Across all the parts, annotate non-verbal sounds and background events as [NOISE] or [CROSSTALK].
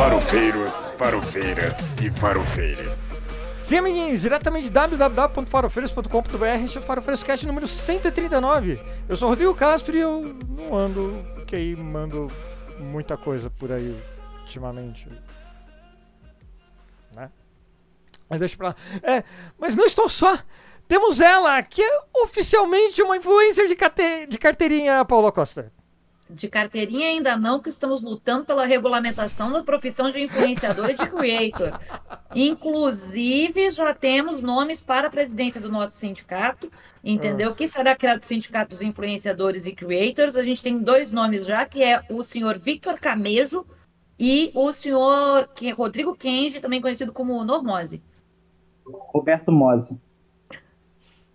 Farofeiros, farofeiras e farofeiras. Sim, amiguinhos, diretamente de www.farofeiros.com.br, este é o Farofeiros Cast número 139. Eu sou o Rodrigo Castro e eu não ando queimando muita coisa por aí ultimamente. Né? Mas deixa pra lá. É, mas não estou só. Temos ela, que é oficialmente uma influencer de, carte... de carteirinha, Paula Costa. De carteirinha ainda não, que estamos lutando pela regulamentação da profissão de influenciador e de creator. Inclusive, já temos nomes para a presidência do nosso sindicato, entendeu? O que será criado o sindicato dos influenciadores e creators? A gente tem dois nomes já, que é o senhor Victor Camejo e o senhor Rodrigo Kenji, também conhecido como Normose. Roberto Mose.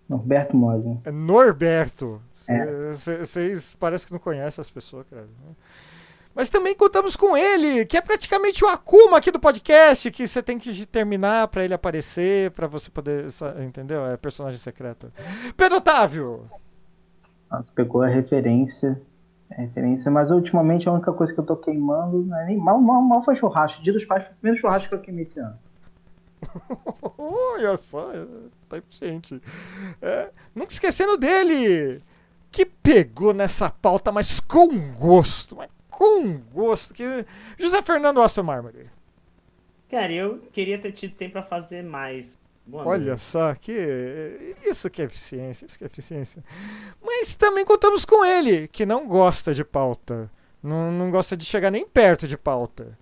Norberto Mose. É Norberto. É. Vocês parecem que não conhecem as pessoas, cara. Mas também contamos com ele, que é praticamente o Akuma aqui do podcast, que você tem que terminar para ele aparecer, para você poder. Entendeu? É personagem secreto. Pedro Otávio! Nossa, pegou a referência. A referência, mas ultimamente a única coisa que eu tô queimando é nem. Mal, mal, mal foi churrasco. Dia dos pais foi o primeiro churrasco que eu queimei esse ano. [LAUGHS] Olha só, tá eficiente. É, nunca esquecendo dele, que pegou nessa pauta, mas com gosto, mas com gosto, que José Fernando Aston Marmory. Cara, eu queria ter tido tempo pra fazer mais. Boa Olha noite. só, que isso que é eficiência, isso que é eficiência. Mas também contamos com ele, que não gosta de pauta. Não, não gosta de chegar nem perto de pauta.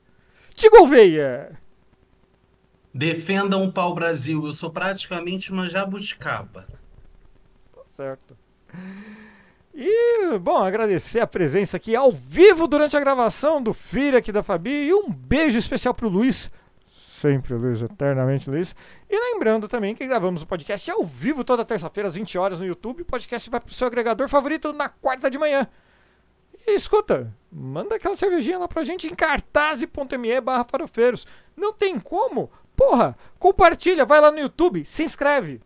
Tigo Gouveia! Defendam o pau-brasil. Eu sou praticamente uma jabuticaba. Tá certo. E, bom, agradecer a presença aqui ao vivo durante a gravação do Filho aqui da Fabi. E um beijo especial pro Luiz. Sempre Luiz, eternamente Luiz. E lembrando também que gravamos o podcast ao vivo toda terça-feira, às 20 horas no YouTube. O podcast vai pro seu agregador favorito na quarta de manhã. E escuta, manda aquela cervejinha lá pra gente em cartaz.me barra farofeiros. Não tem como? Porra, compartilha, vai lá no YouTube, se inscreve.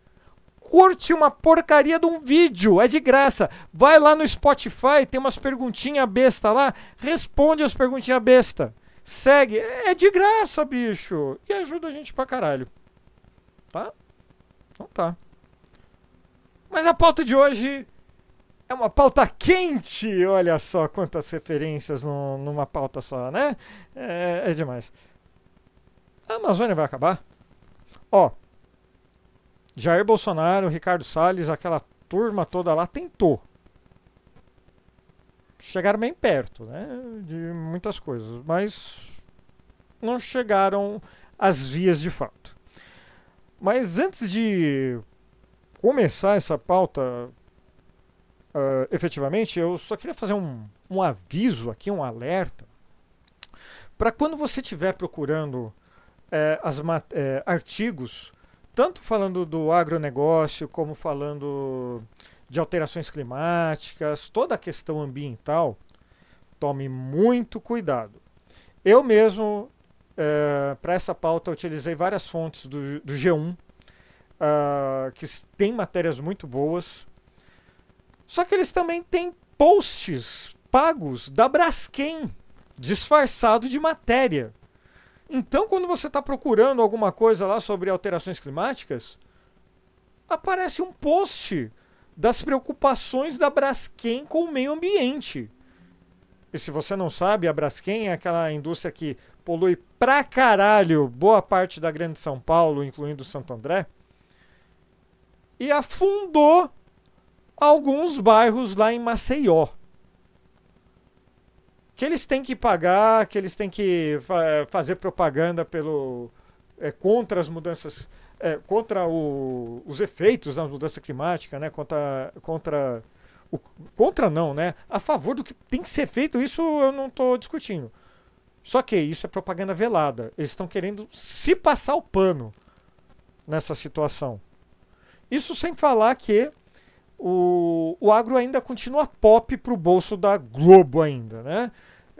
Curte uma porcaria de um vídeo, é de graça. Vai lá no Spotify, tem umas perguntinhas besta lá, responde as perguntinhas besta. Segue, é de graça, bicho. E ajuda a gente pra caralho. Tá? Então tá. Mas a pauta de hoje é uma pauta quente. Olha só quantas referências no, numa pauta só, né? É, é demais. A Amazônia vai acabar? Ó, Jair Bolsonaro, Ricardo Salles, aquela turma toda lá tentou. Chegaram bem perto, né? De muitas coisas, mas não chegaram às vias de fato. Mas antes de começar essa pauta uh, efetivamente, eu só queria fazer um, um aviso aqui, um alerta, para quando você estiver procurando é, as, é, artigos, tanto falando do agronegócio, como falando de alterações climáticas, toda a questão ambiental, tome muito cuidado. Eu mesmo, é, para essa pauta, utilizei várias fontes do, do G1, uh, que tem matérias muito boas. Só que eles também têm posts pagos da Braskem, disfarçado de matéria. Então, quando você está procurando alguma coisa lá sobre alterações climáticas, aparece um post das preocupações da Braskem com o meio ambiente. E se você não sabe, a Braskem é aquela indústria que polui pra caralho boa parte da grande São Paulo, incluindo Santo André, e afundou alguns bairros lá em Maceió que eles têm que pagar, que eles têm que fa fazer propaganda pelo é, contra as mudanças, é, contra o, os efeitos da mudança climática, né? Contra, contra o, contra não, né? A favor do que tem que ser feito, isso eu não estou discutindo. Só que isso é propaganda velada. Eles estão querendo se passar o pano nessa situação. Isso sem falar que o, o agro ainda continua pop para o bolso da Globo ainda, né?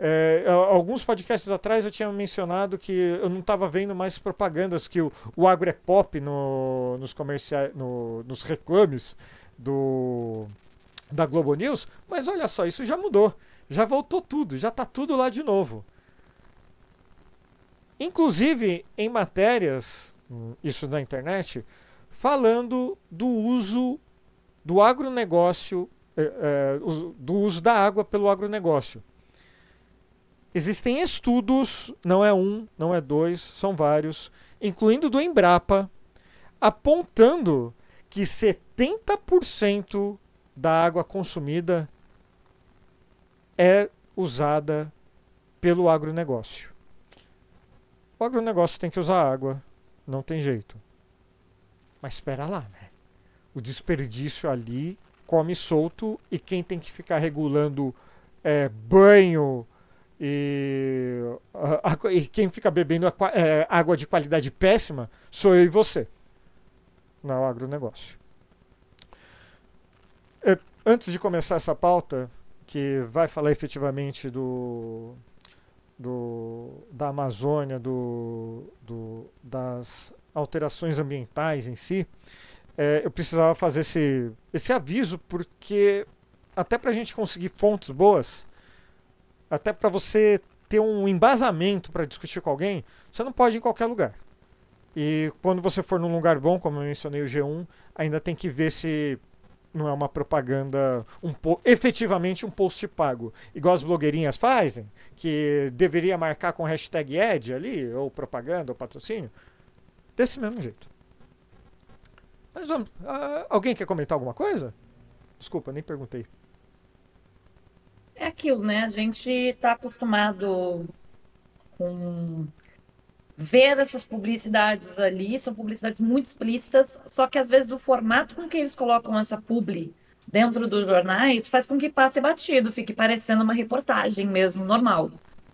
É, alguns podcasts atrás eu tinha mencionado que eu não estava vendo mais propagandas que o, o agro é pop no, nos comerciais, no, nos reclames do da Globo News, mas olha só, isso já mudou, já voltou tudo, já está tudo lá de novo. inclusive em matérias, hum, isso na internet, falando do uso do agronegócio, eh, eh, do uso da água pelo agronegócio. Existem estudos, não é um, não é dois, são vários, incluindo do Embrapa, apontando que 70% da água consumida é usada pelo agronegócio. O agronegócio tem que usar água, não tem jeito. Mas espera lá, né? O desperdício ali come solto e quem tem que ficar regulando é, banho e, a- a- e quem fica bebendo aqua- é, água de qualidade péssima sou eu e você. Não é o agronegócio. É, antes de começar essa pauta, que vai falar efetivamente do, do da Amazônia, do, do- das alterações ambientais em si, é, eu precisava fazer esse, esse aviso porque até para a gente conseguir fontes boas, até para você ter um embasamento para discutir com alguém, você não pode ir em qualquer lugar. E quando você for num lugar bom, como eu mencionei o G1, ainda tem que ver se não é uma propaganda, um efetivamente um post pago, igual as blogueirinhas fazem, que deveria marcar com hashtag ad ali, ou propaganda, ou patrocínio, desse mesmo jeito. Mas vamos, ah, alguém quer comentar alguma coisa? Desculpa, nem perguntei. É aquilo, né? A gente está acostumado com ver essas publicidades ali, são publicidades muito explícitas, só que às vezes o formato com que eles colocam essa publi dentro dos jornais faz com que passe batido, fique parecendo uma reportagem mesmo, normal.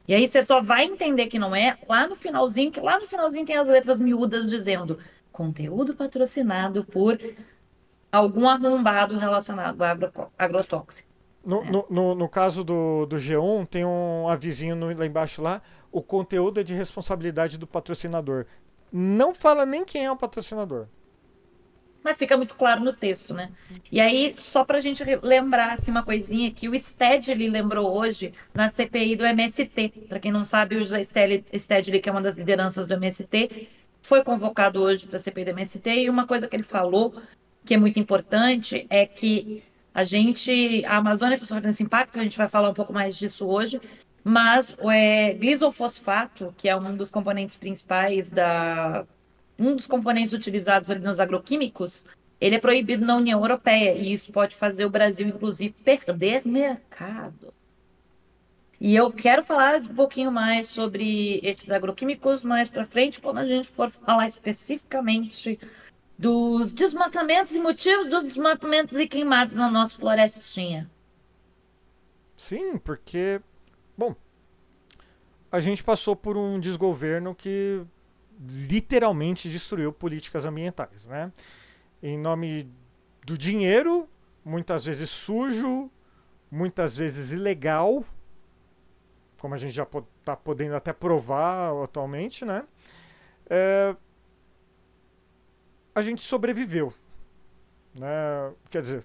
E aí você só vai entender que não é lá no finalzinho, que lá no finalzinho tem as letras miúdas dizendo conteúdo patrocinado por algum arrombado relacionado a agro- agrotóxico. No, no, no, no caso do, do G1, tem um avisinho no- lá embaixo lá, o conteúdo é de responsabilidade do patrocinador. Não fala nem quem é o patrocinador. Mas fica muito claro no texto, né? E aí, só pra gente re- lembrar assim, uma coisinha que o Stedley lembrou hoje na CPI do MST. Pra quem não sabe, o Stedley, Stedley, que é uma das lideranças do MST, foi convocado hoje para a CPI do MST e uma coisa que ele falou que é muito importante é que a gente, a Amazônia está sofrendo esse impacto, a gente vai falar um pouco mais disso hoje, mas o é, glisofosfato, que é um dos componentes principais da um dos componentes utilizados nos agroquímicos, ele é proibido na União Europeia e isso pode fazer o Brasil, inclusive, perder mercado. E eu quero falar um pouquinho mais sobre esses agroquímicos mais para frente, quando a gente for falar especificamente dos desmatamentos e motivos dos desmatamentos e queimadas na nossa florestinha. Sim, porque, bom, a gente passou por um desgoverno que literalmente destruiu políticas ambientais, né? Em nome do dinheiro, muitas vezes sujo, muitas vezes ilegal, como a gente já está podendo até provar atualmente, né? É, a gente sobreviveu, né? Quer dizer,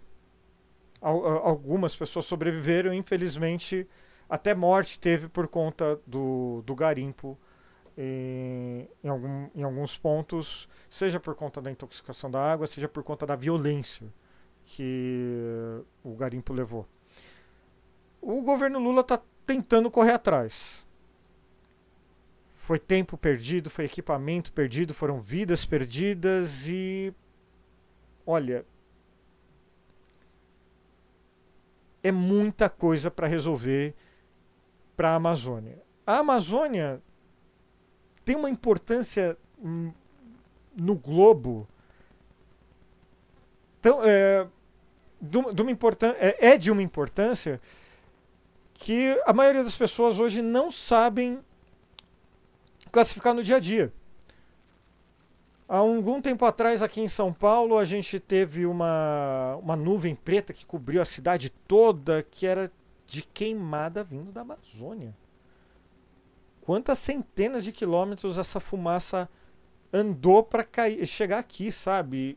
al- al- algumas pessoas sobreviveram, infelizmente, até morte teve por conta do, do garimpo em, em, algum, em alguns pontos, seja por conta da intoxicação da água, seja por conta da violência que o garimpo levou. O governo Lula está tentando correr atrás. Foi tempo perdido, foi equipamento perdido, foram vidas perdidas e. Olha. É muita coisa para resolver para a Amazônia. A Amazônia tem uma importância no globo tão, é, de uma- é, é de uma importância que a maioria das pessoas hoje não sabem classificar no dia a dia. Há algum tempo atrás, aqui em São Paulo, a gente teve uma, uma nuvem preta que cobriu a cidade toda, que era de queimada vindo da Amazônia. Quantas centenas de quilômetros essa fumaça andou para chegar aqui, sabe?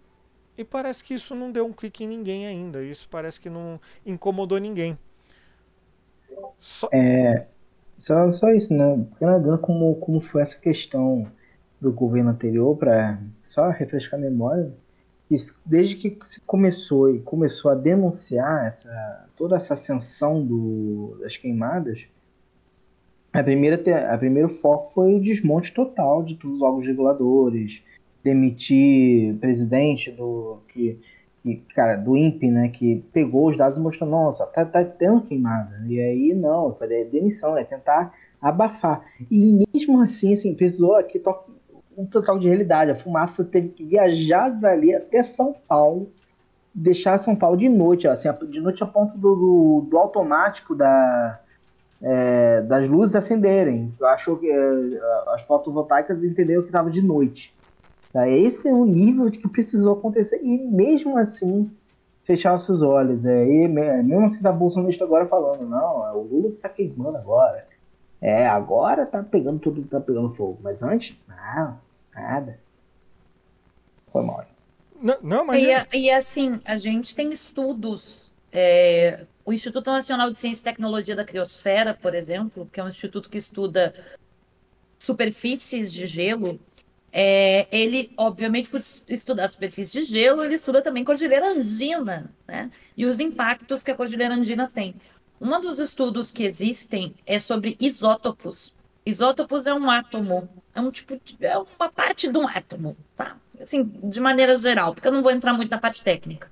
E parece que isso não deu um clique em ninguém ainda. Isso parece que não incomodou ninguém. Só... Só, só isso, né? Canadá, como, como foi essa questão do governo anterior, para só refrescar a memória, desde que se começou e começou a denunciar essa, toda essa ascensão do, das queimadas, a primeira, a primeiro foco foi o desmonte total de todos os órgãos reguladores, demitir presidente do que, que cara do INPE, né, que pegou os dados e mostrou, nossa, tá, tá tendo queimada. E aí não, foi demissão, é tentar abafar. E mesmo assim, assim, precisou aqui toque um total de realidade. A fumaça teve que viajar dali até São Paulo, deixar São Paulo de noite, assim, de noite a ponto do, do, do automático da é, das luzes acenderem. Achou que é, as fotovoltaicas entenderam que estava de noite. Tá? Esse é o nível de que precisou acontecer. E mesmo assim, fechar os seus olhos. É, e mesmo assim, da Bolsonaro agora falando: não, é o Lula que está queimando agora. É, agora tá pegando tudo, tá pegando fogo. Mas antes, não, nada. Foi mal. Não, não mas. E, é... e assim, a gente tem estudos é, o Instituto Nacional de Ciência e Tecnologia da Criosfera, por exemplo, que é um instituto que estuda superfícies de gelo, é, ele, obviamente, por estudar superfície de gelo, ele estuda também cordilheira andina, né? E os impactos que a cordilheira andina tem. Um dos estudos que existem é sobre isótopos. Isótopos é um átomo, é um tipo de, é uma parte de um átomo, tá? Assim, de maneira geral, porque eu não vou entrar muito na parte técnica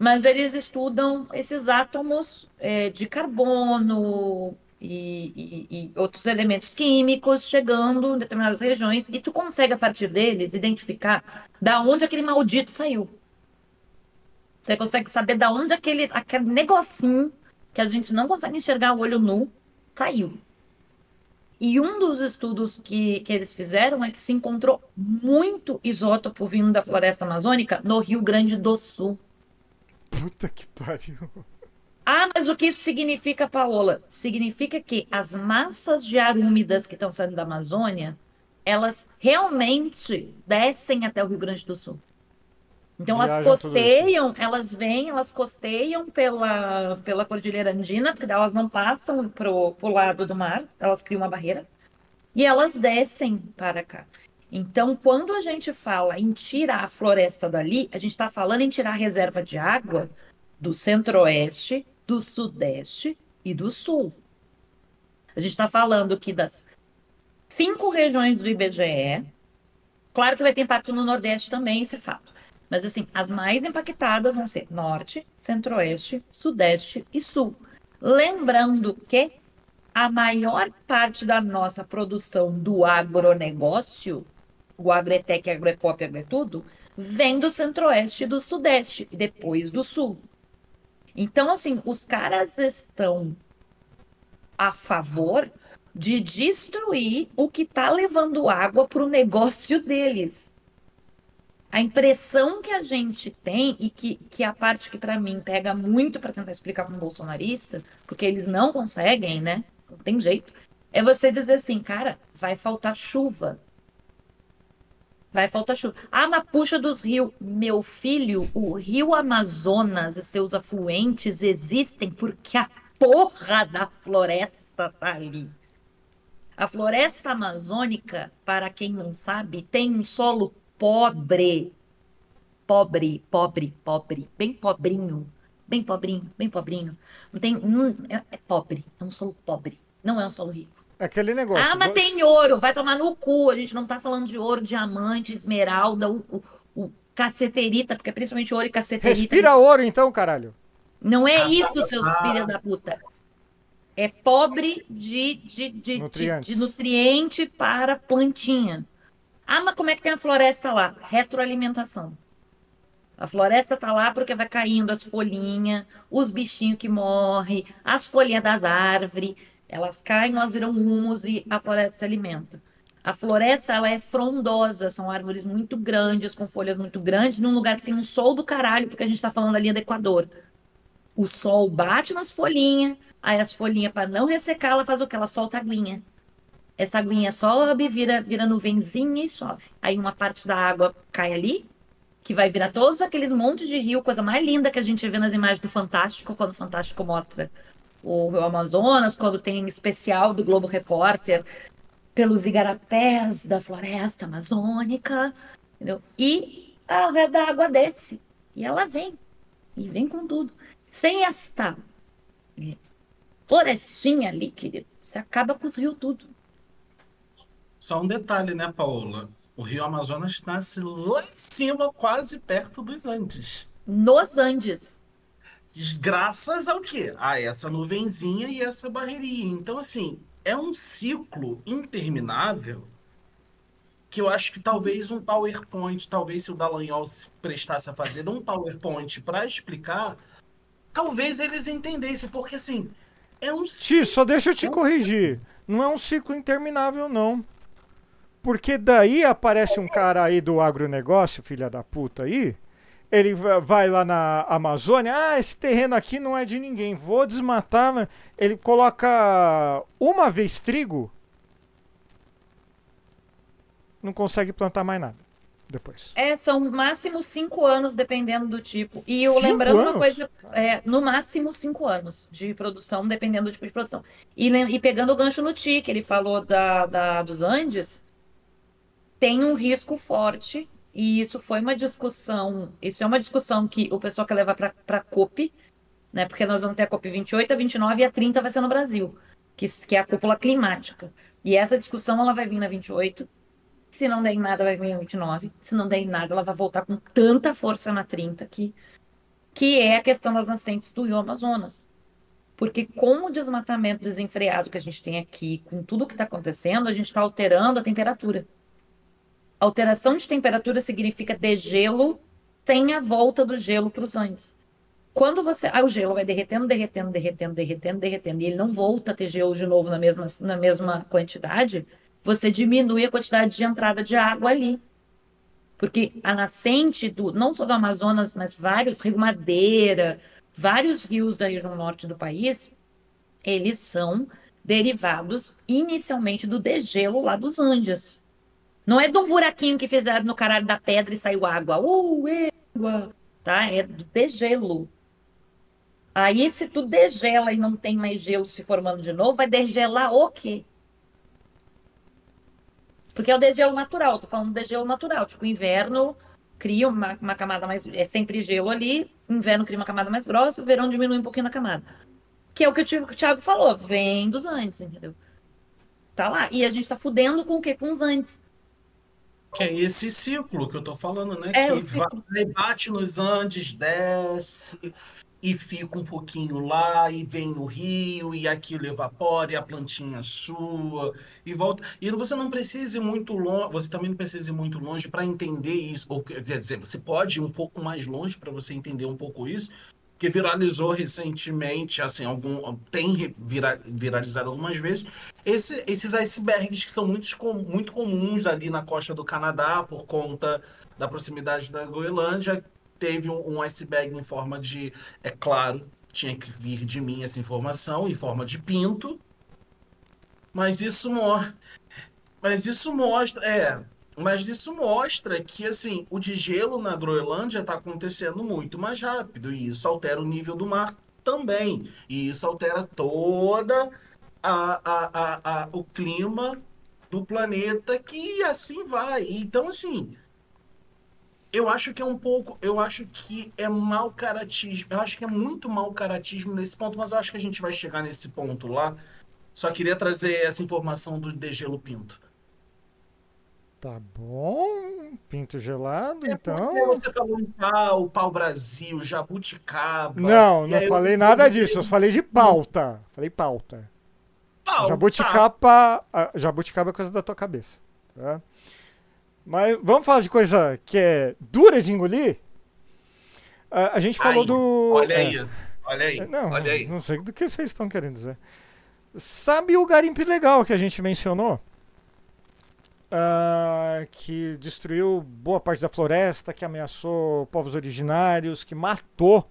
mas eles estudam esses átomos é, de carbono e, e, e, outros elementos químicos chegando em determinadas regiões e tu consegue a partir deles identificar da onde aquele maldito saiu. Você consegue saber da onde aquele, aquele negocinho que a gente não consegue enxergar o olho nu saiu. E um dos estudos que, que eles fizeram é que se encontrou muito isótopo vindo da floresta amazônica no Rio Grande do Sul. Puta que pariu. Ah, mas o que isso significa, Paola? Significa que as massas de ar úmidas que estão saindo da Amazônia, elas realmente descem até o Rio Grande do Sul. Então Viajam elas costeiam, elas vêm, elas costeiam pela, pela Cordilheira Andina, porque elas não passam pro, pro lado do mar, elas criam uma barreira, e elas descem para cá. Então, quando a gente fala em tirar a floresta dali, a gente está falando em tirar a reserva de água do centro-oeste, do sudeste e do sul. A gente está falando que das cinco regiões do IBGE, claro que vai ter impacto no Nordeste também, isso é fato. Mas assim, as mais impactadas vão ser Norte, Centro-Oeste, Sudeste e Sul. Lembrando que a maior parte da nossa produção do agronegócio o Agretec, Agropop, Agretudo, vem do centro-oeste e do sudeste, e depois do sul. Então, assim, os caras estão a favor de destruir o que está levando água para o negócio deles. A impressão que a gente tem, e que, que a parte que para mim pega muito para tentar explicar para um bolsonarista, porque eles não conseguem, né? Não tem jeito, é você dizer assim, cara, vai faltar chuva. Vai faltar chuva. Ah, na puxa dos rios. Meu filho, o rio Amazonas e seus afluentes existem porque a porra da floresta tá ali. A floresta amazônica, para quem não sabe, tem um solo pobre. Pobre, pobre, pobre. Bem pobrinho. Bem pobrinho, bem pobrinho. Não tem. Não, é, é pobre. É um solo pobre. Não é um solo rico. É aquele negócio. Ah, mas tem ouro, vai tomar no cu. A gente não tá falando de ouro, diamante, esmeralda, o, o, o caceterita, porque principalmente ouro e caceterita. Respira ouro então, caralho. Não é isso, seus filhos da puta. É pobre de, de, de, de, de nutriente para plantinha. Ah, mas como é que tem a floresta lá? Retroalimentação. A floresta tá lá porque vai caindo as folhinhas, os bichinhos que morrem, as folhinhas das árvores. Elas caem, elas viram humus e a floresta se alimenta. A floresta ela é frondosa, são árvores muito grandes, com folhas muito grandes, num lugar que tem um sol do caralho, porque a gente está falando da linha do Equador. O sol bate nas folhinhas, aí as folhinhas, para não ressecar, ela faz o que? Ela solta a aguinha. Essa aguinha sobe, vira, vira nuvenzinha e sobe. Aí uma parte da água cai ali, que vai virar todos aqueles montes de rio, coisa mais linda que a gente vê nas imagens do Fantástico, quando o Fantástico mostra o Rio Amazonas, quando tem especial do Globo Repórter pelos igarapés da floresta amazônica, entendeu? E a ré da água desce e ela vem e vem com tudo. Sem esta florestinha ali, querido, você acaba com os rios tudo. Só um detalhe, né, Paola? O Rio Amazonas nasce lá em cima, quase perto dos Andes. Nos Andes. Graças ao quê? A essa nuvenzinha e essa barreirinha. Então, assim, é um ciclo interminável que eu acho que talvez um PowerPoint, talvez se o Dallagnol se prestasse a fazer um PowerPoint para explicar, talvez eles entendessem, porque assim, é um Ti, só deixa eu te corrigir. Não é um ciclo interminável, não. Porque daí aparece um cara aí do agronegócio, filha da puta aí. Ele va- vai lá na Amazônia. Ah, esse terreno aqui não é de ninguém. Vou desmatar. Ele coloca uma vez trigo. Não consegue plantar mais nada depois. É, são no máximo cinco anos, dependendo do tipo. E eu Cinco lembrando uma anos? coisa, é, no máximo cinco anos de produção, dependendo do tipo de produção. E, e pegando o gancho no Ti, que ele falou da, da- dos Andes, tem um risco forte, e isso foi uma discussão, isso é uma discussão que o pessoal quer levar para a COP, né? Porque nós vamos ter a COP 28, a 29 e a 30 vai ser no Brasil, que, que é a cúpula climática. E essa discussão ela vai vir na 28. Se não der em nada, vai vir em 29. Se não der em nada, ela vai voltar com tanta força na 30 que, que é a questão das nascentes do Rio Amazonas. Porque com o desmatamento desenfreado que a gente tem aqui, com tudo que está acontecendo, a gente está alterando a temperatura. Alteração de temperatura significa degelo sem a volta do gelo para os Andes. Quando você. Ah, o gelo vai derretendo, derretendo, derretendo, derretendo, derretendo, e ele não volta a ter gelo de novo na mesma, na mesma quantidade, você diminui a quantidade de entrada de água ali. Porque a nascente do, não só do Amazonas, mas vários, Rio Madeira, vários rios da região norte do país, eles são derivados inicialmente do degelo lá dos Andes. Não é de um buraquinho que fizeram no caralho da pedra e saiu água. Uh, água! Tá? É do degelo. Aí, se tu degela e não tem mais gelo se formando de novo, vai degelar o quê? Porque é o degelo natural, tô falando degelo natural. Tipo, inverno cria uma, uma camada mais. É sempre gelo ali, inverno cria uma camada mais grossa, verão diminui um pouquinho na camada. Que é o que o Thi- o Thiago falou, vem dos Andes, entendeu? Tá lá. E a gente tá fudendo com o quê? Com os Andes. Que é esse ciclo que eu tô falando, né? É, que vai, bate nos Andes, desce e fica um pouquinho lá, e vem o rio, e aquilo evapora, e a plantinha sua, e volta. E você não precisa ir muito longe, você também não precisa ir muito longe para entender isso. Ou quer dizer, você pode ir um pouco mais longe para você entender um pouco isso, que viralizou recentemente, assim, algum tem vira- viralizado algumas vezes, esse- esses icebergs que são muito, muito comuns ali na costa do Canadá por conta da proximidade da Groenlândia. Teve um, um iceberg em forma de, é claro, tinha que vir de mim essa informação, em forma de pinto, mas isso mostra, mas isso mostra, é, mas isso mostra que assim o degelo na Groenlândia está acontecendo muito mais rápido e isso altera o nível do mar também e isso altera toda a, a, a, o clima do planeta que assim vai. Então, assim, eu acho que é um pouco, eu acho que é mau caratismo, eu acho que é muito mau caratismo nesse ponto, mas eu acho que a gente vai chegar nesse ponto lá. Só queria trazer essa informação do degelo pinto. Tá bom. Pinto gelado, É então. você falou em pau, pau Brasil, jabuticaba. Não, não aí eu- falei nada disso. Eu falei de pauta. Falei pauta. Pau, tá. Jabuticaba, jabuticaba é coisa da tua cabeça. tá? Mas vamos falar de coisa que é dura de engolir? A, gente falou Aí, do. Olha é, aí, olha aí, Não, olha aí. não sei do que vocês estão querendo dizer. Sabe o garimpo ilegal que a gente mencionou? Ah, que destruiu boa parte da floresta, que ameaçou povos originários, que matou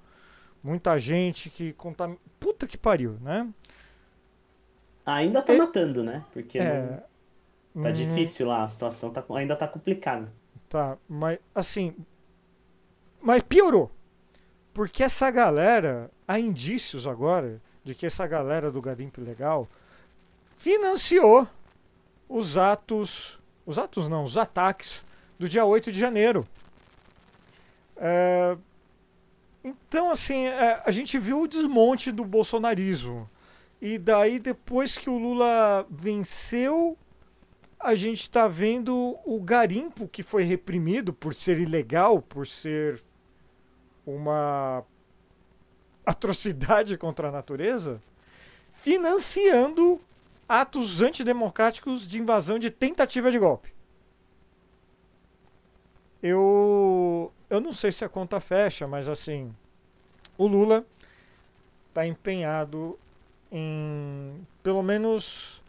muita gente, que contaminou. Puta que pariu, né? Ainda tá matando, né? Porque É. não- tá hum, difícil lá, a situação tá, ainda tá complicada. Tá, mas assim. Mas piorou. Porque essa galera, há indícios agora de que essa galera do garimpo ilegal financiou os atos, os atos não, os ataques do dia 8 de janeiro. É, então, assim, é, a gente viu o desmonte do bolsonarismo. E daí, depois que o Lula venceu, a gente está vendo o garimpo que foi reprimido por ser ilegal, por ser uma atrocidade [LAUGHS] contra a natureza, financiando atos antidemocráticos de invasão de tentativa de golpe. Eu, eu não sei se a conta fecha, mas assim, o Lula está empenhado em, pelo menos,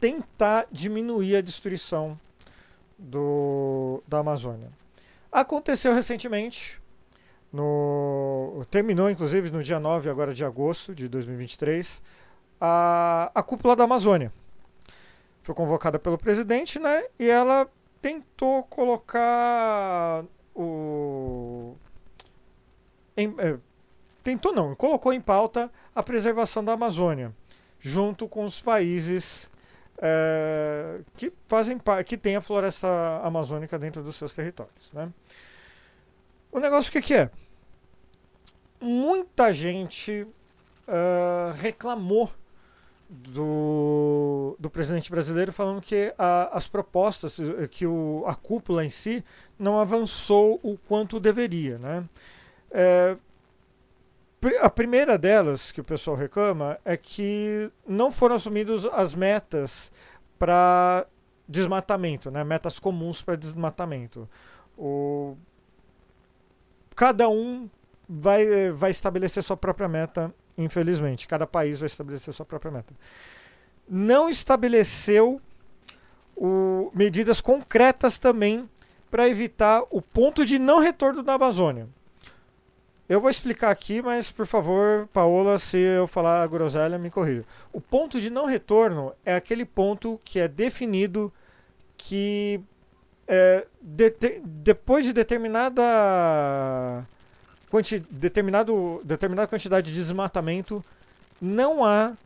tentar diminuir a destruição do, da Amazônia. Aconteceu recentemente, no, terminou inclusive no dia 9 agora de agosto de 2023, a, a cúpula da Amazônia. Foi convocada pelo presidente, né? E ela tentou colocar o. Em, é, tentou não, colocou em pauta a preservação da Amazônia, junto com os países é, que fazem que tem a floresta amazônica dentro dos seus territórios. Né? O negócio que, que é? Muita gente uh, reclamou do, do presidente brasileiro falando que a, as propostas, eh, que o, a cúpula em si não avançou o quanto deveria. Né? É, a primeira delas que o pessoal reclama é que não foram assumidas as metas para desmatamento, né? metas comuns para desmatamento. O, cada um vai, vai estabelecer sua própria meta infelizmente. Cada país vai estabelecer sua própria meta. Não estabeleceu o, medidas concretas também para evitar o ponto de não retorno da Amazônia. Eu vou explicar aqui, mas por favor, Paola, se eu falar a groselha, me corrija. O ponto de não retorno é aquele ponto que é definido que é, de, depois de determinada quanti, determinado, determinada quantidade de desmatamento, não há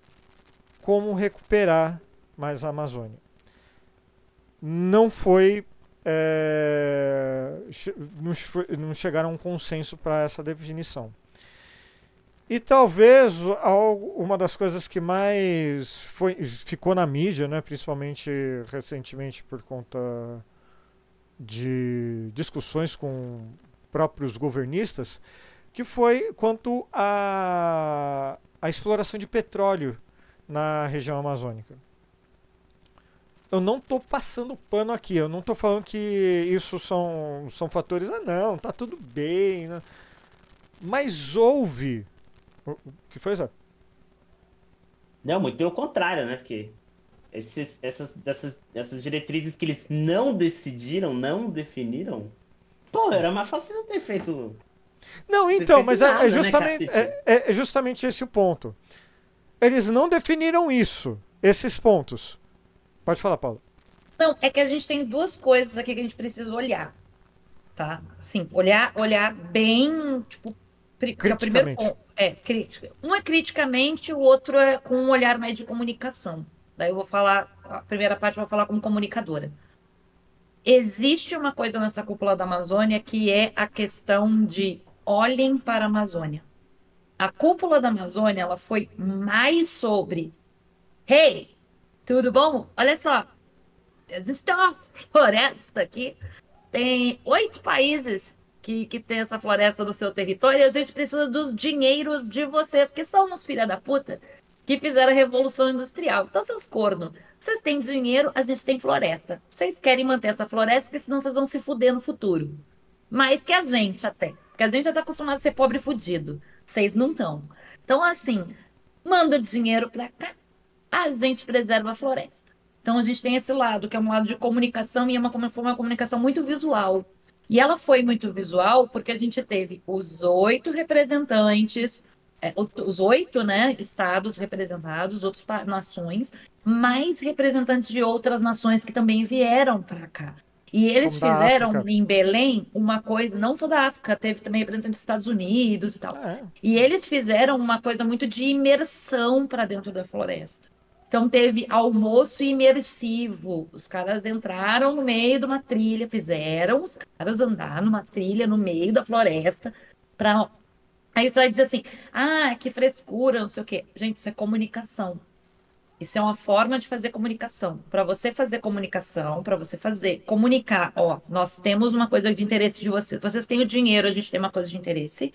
como recuperar mais a Amazônia. Não foi. É, não, chegaram a um consenso para essa definição. E talvez uma das coisas que mais foi, ficou na mídia, né, principalmente recentemente por conta de discussões com próprios governistas, que foi quanto à a, a exploração de petróleo na região amazônica. Eu não estou passando pano aqui, eu não estou falando que isso são, são fatores. Ah, não, tá tudo bem. Né? Mas houve. O que foi, Zé? Não, muito pelo contrário, né? Porque esses, essas, essas, essas diretrizes que eles não decidiram, não definiram, Pô, era mais fácil ter feito. Não, então, mas é, é, justamente, né, é, é justamente esse o ponto. Eles não definiram isso, esses pontos. Pode falar, Paulo. Não, é que a gente tem duas coisas aqui que a gente precisa olhar. Tá? Sim, olhar, olhar bem, tipo, é o primeiro ponto. É, crítica. Um é criticamente, o outro é com um olhar mais de comunicação. Daí eu vou falar, a primeira parte eu vou falar como comunicadora existe uma coisa nessa cúpula da Amazônia que é a questão de olhem para a Amazônia. A cúpula da Amazônia ela foi mais sobre Hey, tudo bom? Olha só, existe uma floresta aqui. Tem oito países que, que tem essa floresta no seu território e a gente precisa dos dinheiros de vocês, que são uns filha da puta, que fizeram a Revolução Industrial. Então, seus cornos, vocês têm dinheiro, a gente tem floresta. Vocês querem manter essa floresta, porque senão vocês vão se fuder no futuro. Mais que a gente até. Porque a gente já tá acostumado a ser pobre e fudido. Vocês não estão. Então, assim, manda dinheiro para cá, a gente preserva a floresta. Então, a gente tem esse lado, que é um lado de comunicação, e é uma, uma comunicação muito visual. E ela foi muito visual porque a gente teve os oito representantes é, os oito né, estados representados, outras nações, mais representantes de outras nações que também vieram para cá. E eles fizeram em Belém uma coisa, não só da África, teve também representante dos Estados Unidos e tal. É. E eles fizeram uma coisa muito de imersão para dentro da floresta. Então teve almoço imersivo. Os caras entraram no meio de uma trilha, fizeram os caras andar numa trilha no meio da floresta para Aí tu vai dizer assim: "Ah, que frescura, não sei o quê". Gente, isso é comunicação. Isso é uma forma de fazer comunicação. Para você fazer comunicação, para você fazer comunicar, ó, nós temos uma coisa de interesse de vocês. Vocês têm o dinheiro, a gente tem uma coisa de interesse.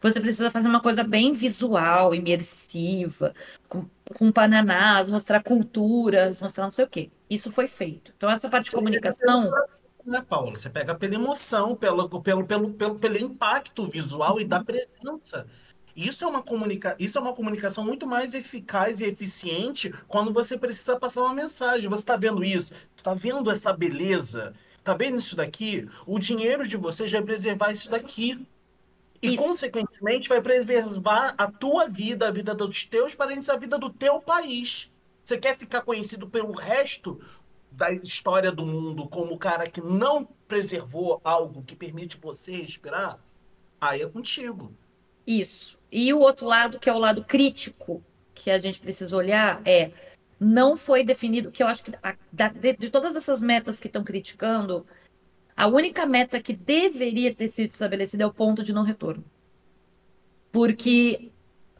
Você precisa fazer uma coisa bem visual, imersiva, com, com pananás, mostrar culturas, mostrar não sei o quê. Isso foi feito. Então, essa parte de comunicação, né, Paula? Você pega pela emoção, pelo, pelo, pelo, pelo, pelo impacto visual e da presença. Isso é, uma comunica... Isso é uma comunicação muito mais eficaz e eficiente quando você precisa passar uma mensagem. Você está vendo isso? Está vendo essa beleza? Está vendo isso daqui? O dinheiro de vocês vai preservar isso daqui. E, Isso. consequentemente, vai preservar a tua vida, a vida dos teus parentes, a vida do teu país. Você quer ficar conhecido pelo resto da história do mundo como o cara que não preservou algo que permite você respirar? Aí é contigo. isso. E o outro lado, que é o lado crítico, que a gente precisa olhar, é não foi definido, que eu acho que a- da- de, de todas essas metas que estão criticando, a única meta que deveria ter sido estabelecida é o ponto de não retorno. Porque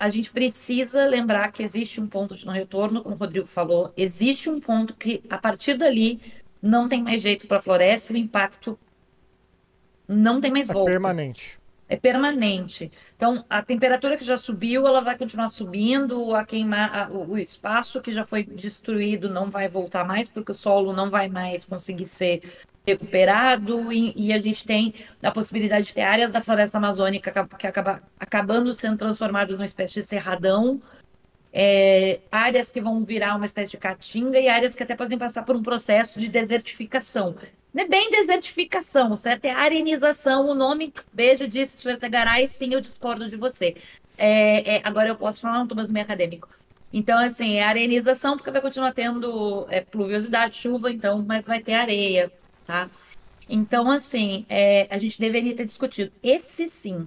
a gente precisa lembrar que existe um ponto de não retorno, como o Rodrigo falou, existe um ponto que, a partir dali, não tem mais jeito para a floresta, o impacto não tem mais É volta permanente. é permanente. Então, a temperatura que já subiu, ela vai continuar subindo, a queimar, a- o o espaço que já foi destruído não vai voltar mais, porque o solo não vai mais conseguir ser recuperado, e, e a gente tem a possibilidade de ter áreas da floresta amazônica que, acaba acabando sendo transformadas numa espécie de cerradão, é, áreas que vão virar uma espécie de caatinga e áreas que até podem passar por um processo de desertificação. Não é bem desertificação, certo é arenização. O nome, beijo disse Suertegaray, sim, eu discordo de você. É, é, agora eu posso falar, não estou mais meio acadêmico. Então, assim, é arenização, porque vai continuar tendo é, pluviosidade, chuva, então, mas vai ter areia, tá? Então, assim, é, a gente deveria ter discutido. Esse sim.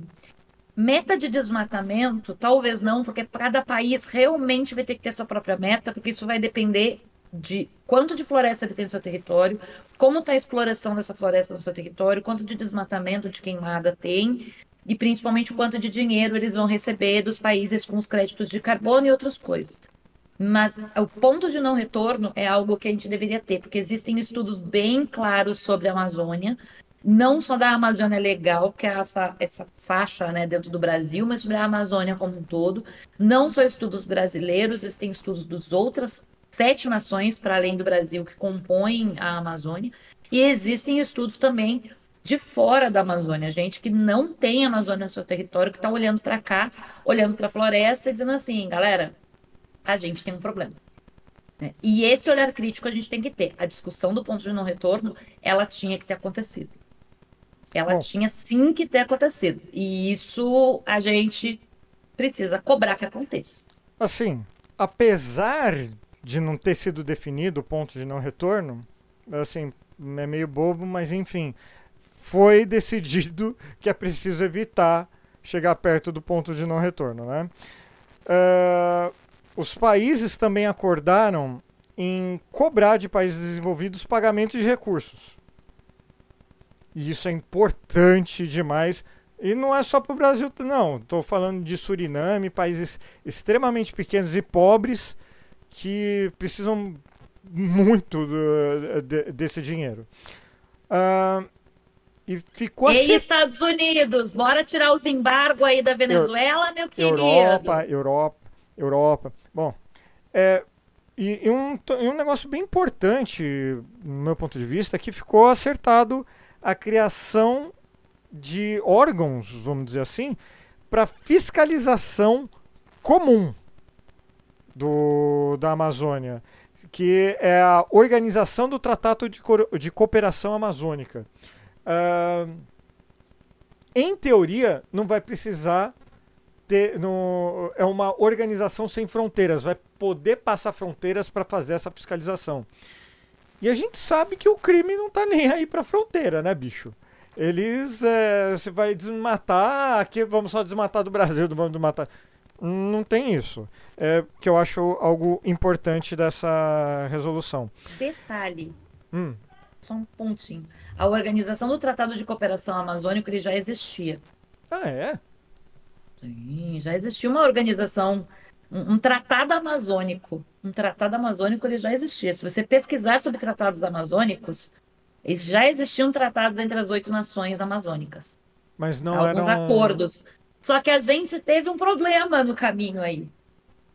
Meta de desmatamento, talvez não, porque cada país realmente vai ter que ter sua própria meta, porque isso vai depender de quanto de floresta ele tem no seu território, como está a exploração dessa floresta no seu território, quanto de desmatamento, de queimada tem, e principalmente o quanto de dinheiro eles vão receber dos países com os créditos de carbono e outras coisas. Mas o ponto de não retorno é algo que a gente deveria ter, porque existem estudos bem claros sobre a Amazônia, não só da Amazônia Legal, que é essa, essa faixa né, dentro do Brasil, mas sobre a Amazônia como um todo. Não só estudos brasileiros, existem estudos dos outras sete nações, para além do Brasil, que compõem a Amazônia. E existem estudos também de fora da Amazônia, gente que não tem Amazônia no seu território, que está olhando para cá, olhando para a floresta e dizendo assim, galera, a gente tem um problema. né? E esse olhar crítico a gente tem que ter. A discussão do ponto de não retorno, ela tinha que ter acontecido. Ela Bom. tinha sim que ter acontecido. E isso a gente precisa cobrar que aconteça. Assim, apesar de não ter sido definido o ponto de não retorno, assim, é meio bobo, mas enfim, foi decidido [LAUGHS] que é preciso evitar chegar perto do ponto de não retorno, né? Ah, os países também acordaram em cobrar de países desenvolvidos pagamento de recursos. E isso é importante demais. E não é só para o Brasil, não. Estou falando de Suriname, países extremamente pequenos e pobres que precisam muito do- de- desse dinheiro. Ah, e ficou Ei, assim. Estados Unidos, bora tirar os embargos aí da Venezuela, meu querido. Europa, Europa, Europa. Bom, é, e, e um, e um negócio bem importante, no meu ponto de vista, é que ficou acertado a criação de órgãos, vamos dizer assim, para fiscalização comum do, da Amazônia, que é a Organização do Tratado de, Cor- de Cooperação Amazônica. Ah, em teoria, não vai precisar ter. No, é uma organização sem fronteiras, vai poder passar fronteiras para fazer essa fiscalização. E a gente sabe que o crime não tá nem aí pra fronteira, né, bicho? Eles. É, você vai desmatar. Aqui vamos só desmatar do Brasil, [LAUGHS] vamos desmatar. Não tem isso. É que eu acho algo importante dessa resolução. Detalhe, Hum, só um pontinho. A organização do Tratado de Cooperação Amazônico ele já existia. ah, é? Sim, já existia uma organização, um, um tratado amazônico. Um tratado amazônico ele já existia. Se você pesquisar sobre tratados amazônicos, já existiam tratados entre as oito nações amazônicas. Mas não alguns eram. acordos. Só que a gente teve um problema no caminho aí.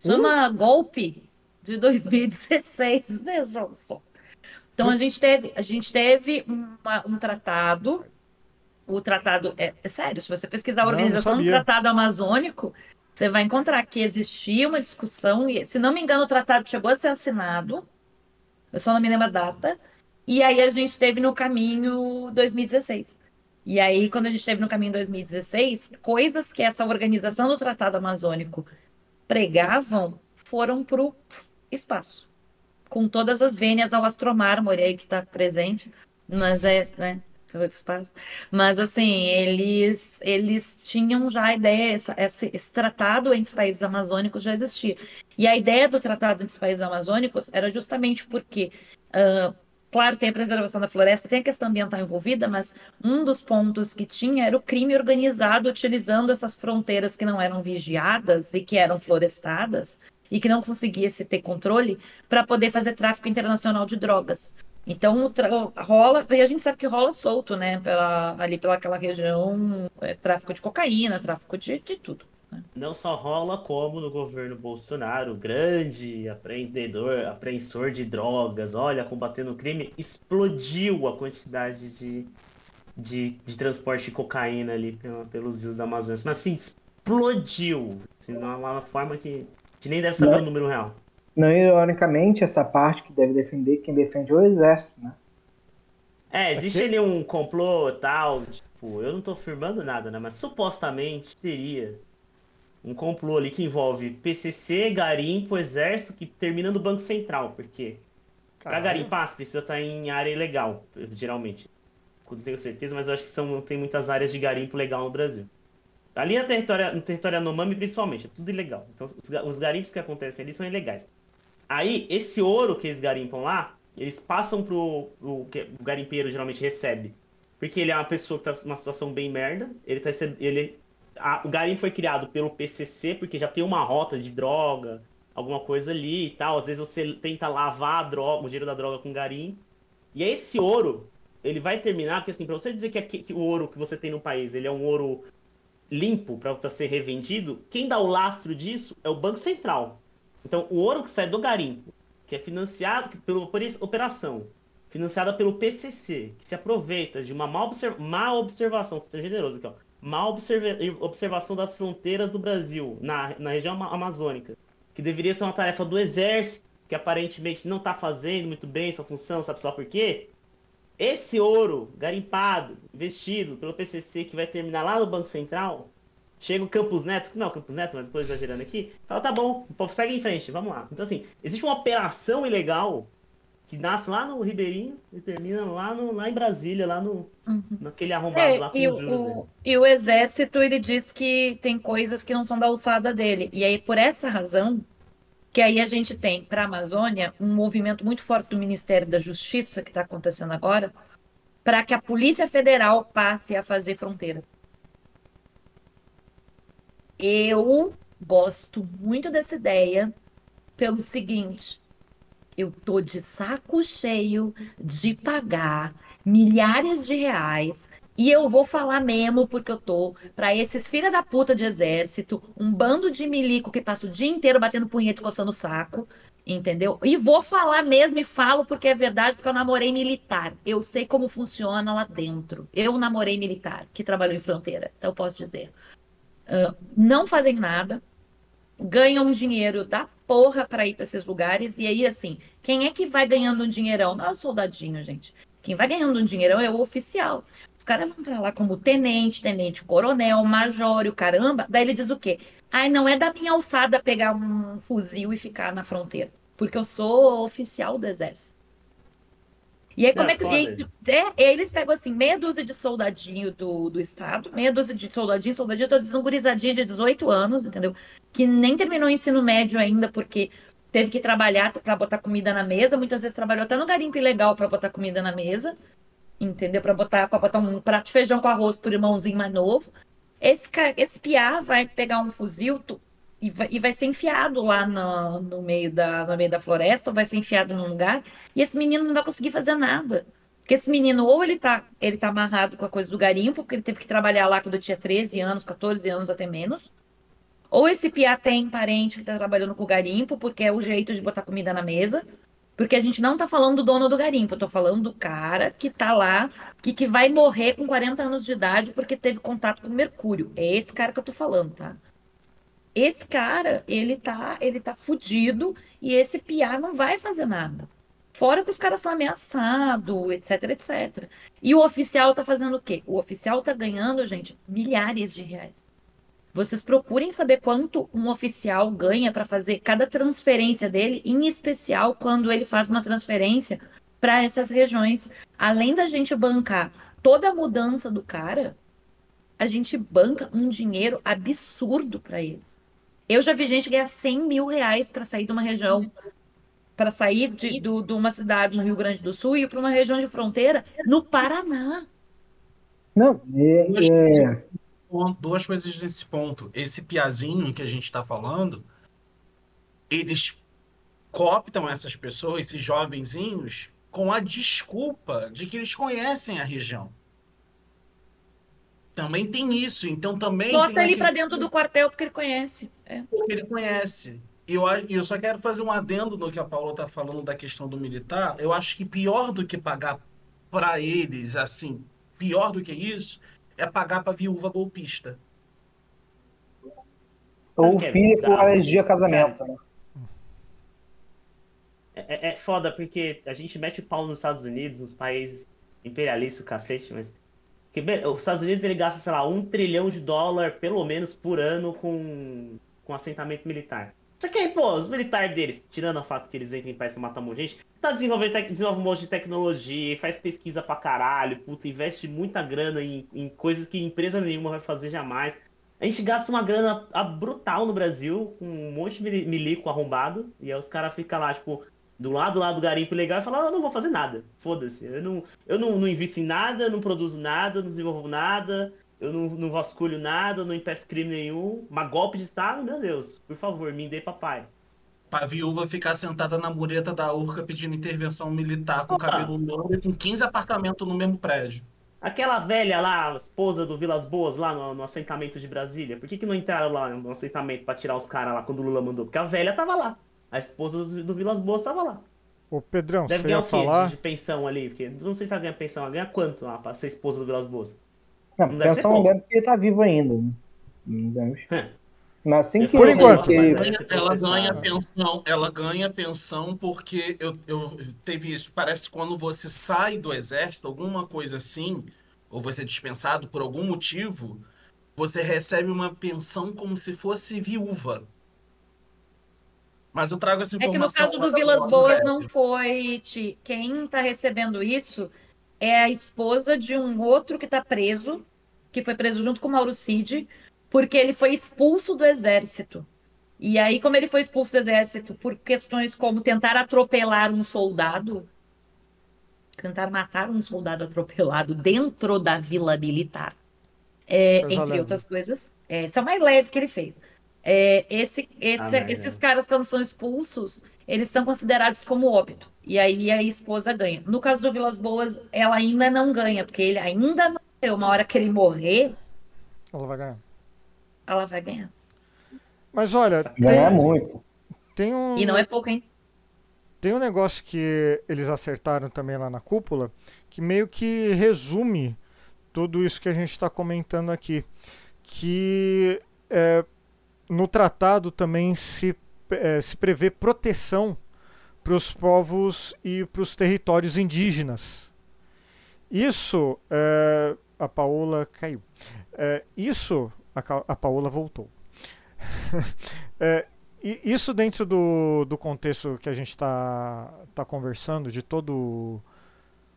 Chama golpe de 2016, [LAUGHS] vejam só. Então a gente teve, a gente teve uma- um tratado. O tratado é, é sério, se você pesquisar a Não, não organização do. Tratado Amazônico, você vai encontrar que existia uma discussão, e se não me engano, o tratado chegou a ser assinado. Eu só não me lembro a data. E aí a gente teve no caminho 2016. E aí, quando a gente esteve no caminho 2016, coisas que essa organização do Tratado Amazônico pregavam foram para o espaço. Com todas as vênias ao astromármore aí que está presente. Mas é, né? Você espaço. Mas, assim, eles, eles tinham já a ideia, essa, esse, esse tratado entre os países amazônicos já existia. E a ideia do tratado entre os países amazônicos era justamente porque, ah, claro, tem a preservação da floresta, tem a questão ambiental envolvida, mas um dos pontos que tinha era o crime organizado utilizando essas fronteiras que não eram vigiadas e que eram florestadas e que não conseguia se ter controle para poder fazer tráfico internacional de drogas. Então rola, e a gente sabe que rola solto, né? Pela, ali pelaquela região, é, tráfico de cocaína, tráfico de, de tudo. Não só rola como no governo Bolsonaro, grande apreendedor, apreensor de drogas, olha, combatendo o crime, explodiu a quantidade de, de, de transporte de cocaína ali pela- pelos rios da Amazônia. Mas assim, explodiu. Assim, de uma, uma forma que a gente nem deve saber Não. o número real. Não, ironicamente, essa parte que deve defender, quem defende é o exército, né? É, existe Aqui- ali um complô e tal, tipo, eu não tô afirmando nada, né? Mas supostamente teria um complô ali que envolve PCC, garimpo, exército, que termina no Banco Central, porque pra Caralho. garimpar você precisa estar em área ilegal, geralmente. Não tenho certeza, mas eu acho que são, tem muitas áreas de garimpo legal no Brasil. Ali no território, no território Yanomami, principalmente, é tudo ilegal. Então, os, os garimpos que acontecem ali são ilegais. Aí, esse ouro que eles garimpam lá, eles passam pro, pro que o garimpeiro geralmente recebe. Porque ele é uma pessoa que tá numa situação bem merda. Ele tá ele a- o garimpo foi criado pelo PCC porque já tem uma rota de droga, alguma coisa ali e tal. Às vezes você tenta lavar a droga, o dinheiro da droga com garimpo. E aí esse ouro, ele vai terminar, porque assim, pra você dizer que, aqui- que o ouro que você tem no país, ele é um ouro limpo para ser revendido, quem dá o lastro disso é o Banco Central. Então, o ouro que sai do garimpo, que é financiado que- pela opera- operação, financiada pelo PCC, que se aproveita de uma má, obser- má observação, tô sendo generoso aqui, ó, má observa- observação das fronteiras do Brasil, na, na região ama- amazônica, que deveria ser uma tarefa do Exército, que aparentemente não está fazendo muito bem sua função, sabe só por quê? Esse ouro garimpado, investido pelo PCC, que vai terminar lá no Banco Central, chega o Campos Neto, não é o Campos Neto, mas estou exagerando aqui, fala, tá bom, o povo segue em frente, vamos lá. Então, assim, existe uma operação ilegal que nasce lá no Ribeirinho e termina lá, no, lá em Brasília, lá no, naquele arrombado lá É, com e, os juros o, e o exército, ele diz que tem coisas que não são da alçada dele. E aí, por essa razão, que aí a gente tem para a Amazônia um movimento muito forte do Ministério da Justiça, que está acontecendo agora, para que a Polícia Federal passe a fazer fronteira. Eu gosto muito dessa ideia pelo seguinte: eu tô de saco cheio de pagar milhares de reais e eu vou falar mesmo porque eu tô pra esses filha da puta de exército, um bando de milico que passa o dia inteiro batendo punheta e coçando o saco, entendeu? E vou falar mesmo e falo porque é verdade, porque eu namorei militar. Eu sei como funciona lá dentro. Eu namorei militar que trabalhou em fronteira, então eu posso dizer. Ah, não fazem nada, ganham dinheiro da porra pra ir pra esses lugares e aí assim, quem é que vai ganhando um dinheirão? Não é o soldadinho, gente. Quem vai ganhando um dinheirão é o oficial. Os caras vão pra lá como tenente, tenente, coronel, major, o caramba. Daí ele diz o quê? Ai, não é da minha alçada pegar um fuzil e ficar na fronteira, porque eu sou oficial do exército. E aí, como Não, é que. e- é, e aí eles pegam assim, meia dúzia de soldadinho do, do Estado, meia dúzia de soldadinho, soldadinho, tô dizendo gurizadinha de 18 anos, entendeu? Que nem terminou o ensino médio ainda, porque teve que trabalhar pra botar comida na mesa. Muitas vezes trabalhou até no garimpo ilegal pra botar comida na mesa, entendeu? Pra botar, pra botar um prato de feijão com arroz pro irmãozinho mais novo. Esse, esse piá vai pegar um fuzil tu- e, vai, e vai ser enfiado lá no, no meio da, no meio da floresta, ou vai ser enfiado num lugar, e esse menino não vai conseguir fazer nada. Porque esse menino, ou ele tá, ele tá amarrado com a coisa do garimpo, porque ele teve que trabalhar lá quando tinha 13 anos, 14 anos até menos. Ou esse piá tem parente que tá trabalhando com o garimpo, porque é o jeito de botar comida na mesa. Porque a gente não tá falando do dono do garimpo, eu tô falando do cara que tá lá, que, que vai morrer com 40 anos de idade porque teve contato com mercúrio. É esse cara que eu tô falando, tá? Esse cara, ele tá, ele tá fudido e esse piá não vai fazer nada. Fora que os caras são ameaçados, etc, etc. E o oficial tá fazendo o quê? O oficial tá ganhando, gente, milhares de reais. Vocês procurem saber quanto um oficial ganha para fazer cada transferência dele, em especial quando ele faz uma transferência para essas regiões. Além da gente bancar toda a mudança do cara, a gente banca um dinheiro absurdo para eles. Eu já vi gente ganhar 100 mil reais para sair de uma região, para sair de, do- de uma cidade no Rio Grande do Sul e ir para uma região de fronteira no Paraná. Não, é, Duas, é, ponto- duas coisas nesse ponto. Esse piazinho que a gente está falando, eles cooptam essas pessoas, esses jovenzinhos, com a desculpa de que eles conhecem a região. Também tem isso. Então também Bota tem ele aquele- para dentro do quartel porque ele conhece. É. porque ele conhece. E eu, acho- e eu só quero fazer um adendo no que a Paula está falando da questão do militar. Eu acho que pior do que pagar para eles, assim, pior do que isso, é pagar para viúva golpista. ou é filho com bizarro? alergia a casamento, né? É, é foda porque a gente mete o pau nos Estados Unidos, nos países imperialistas, cacete, mas. Bem, os Estados Unidos ele gasta, sei lá, um trilhão de dólar, pelo menos, por ano com, com assentamento militar. Só que aí, pô, os militares deles, tirando o fato que eles entram em país pra matar um monte de gente, tá desenvolvendo, desenvolve um monte de tecnologia, faz pesquisa pra caralho, puta, investe muita grana em, em coisas que empresa nenhuma vai fazer jamais. A gente gasta uma grana brutal no Brasil, com um monte de mili- milico arrombado, e aí os caras ficam lá, tipo, do lado lá do garimpo legal e falam, ah, eu não vou fazer nada, foda-se, eu, não, eu não, não invisto em nada, não produzo nada, não desenvolvo nada, eu não, não vasculho nada, não impeço crime nenhum, mas golpe de Estado, meu Deus, por favor, me dê papai. Pra viúva ficar sentada na mureta da urca pedindo intervenção militar com Opa. cabelo louro e com 15 apartamentos no mesmo prédio. Aquela velha lá, esposa do Vilas Boas, lá no, no assentamento de Brasília, por que, que não entraram lá no assentamento pra tirar os caras lá quando o Lula mandou? Porque a velha tava lá. A esposa do, do Vilas Boas tava lá. Ô Pedrão, Deve você ganhar ia o quê de- falar. de pensão ali? Porque não sei se ela ganha pensão. Ela ganha quanto lá pra ser esposa do Vilas Boas? Não, Não deve ser pensão não pouco. ganha porque ele tá vivo ainda. né? Não deve- É. Mas assim que Por ele- enquanto. ele- ela ganha pensão, ela ganha pensão porque eu, eu teve isso. Parece que quando você sai do exército, alguma coisa assim, ou você é dispensado por algum motivo, você recebe uma pensão como se fosse viúva. Mas eu trago essa É que no informação. caso do Vilas Boas não foi. Ti. Quem tá recebendo isso é a esposa de um outro que tá preso, que foi preso junto com o Mauro Cid, porque ele foi expulso do exército. E aí, como ele foi expulso do exército por questões como tentar atropelar um soldado, tentar matar um soldado atropelado dentro da vila militar, é, Coisa entre leve. outras coisas, é, isso é o mais leve que ele fez. É, esse, esse- Ah, esses caras, quando são expulsos, eles são considerados como óbito. E aí a esposa ganha. No caso do Vilas Boas, ela ainda não ganha, porque ele ainda não deu. Uma hora que ele morrer, Ela vai ganhar. ela vai ganhar. Mas olha, ganhar tem, muito. tem um. E não é pouco, hein? Tem um negócio que eles acertaram também lá na cúpula, que meio que resume tudo isso que a gente está comentando aqui. Que é, no tratado também se, é, se prevê proteção para os povos e para os territórios indígenas. Isso, é, a Paola caiu. É, isso, a, a Paola voltou. [LAUGHS] Isso dentro do, do contexto que a gente está tá conversando, de todo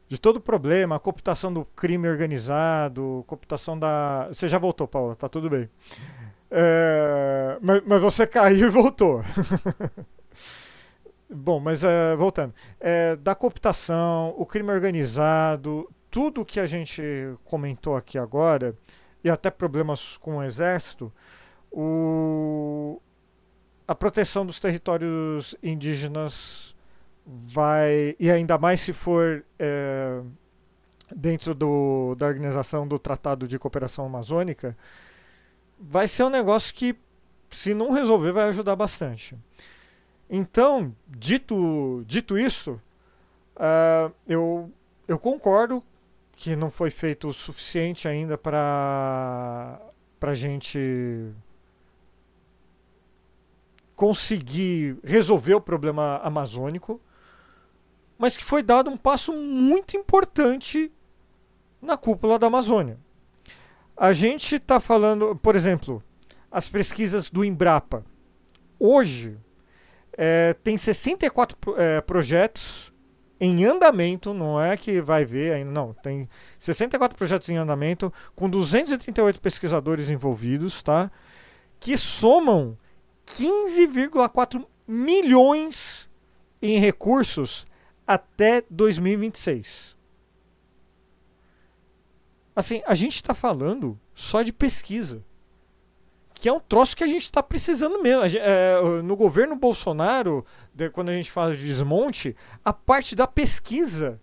de todo o problema, a cooptação do crime organizado, cooptação da. Você já voltou, Paula, tá tudo bem. É, mas, mas, você caiu e voltou. [LAUGHS] Bom, mas é, voltando. É, da cooptação, o crime organizado, tudo que a gente comentou aqui agora, e até problemas com o exército, o, a proteção dos territórios indígenas vai, e ainda mais se for é, dentro do, da organização do Tratado de Cooperação Amazônica, vai ser um negócio que, se não resolver, vai ajudar bastante. Então, dito, dito isso, uh, eu, eu concordo que não foi feito o suficiente ainda para a gente conseguir resolver o problema amazônico, mas que foi dado um passo muito importante na cúpula da Amazônia. A gente está falando, por exemplo, as pesquisas do Embrapa. Hoje, é, tem 64 é, projetos em andamento, não é que vai ver ainda, não. Tem 64 projetos em andamento, com 238 pesquisadores envolvidos, tá? Que somam 15,4 milhões em recursos até 2026. Assim, a gente está falando só de pesquisa que é um troço que a gente está precisando mesmo. É, no governo Bolsonaro, de, quando a gente fala de desmonte, a parte da pesquisa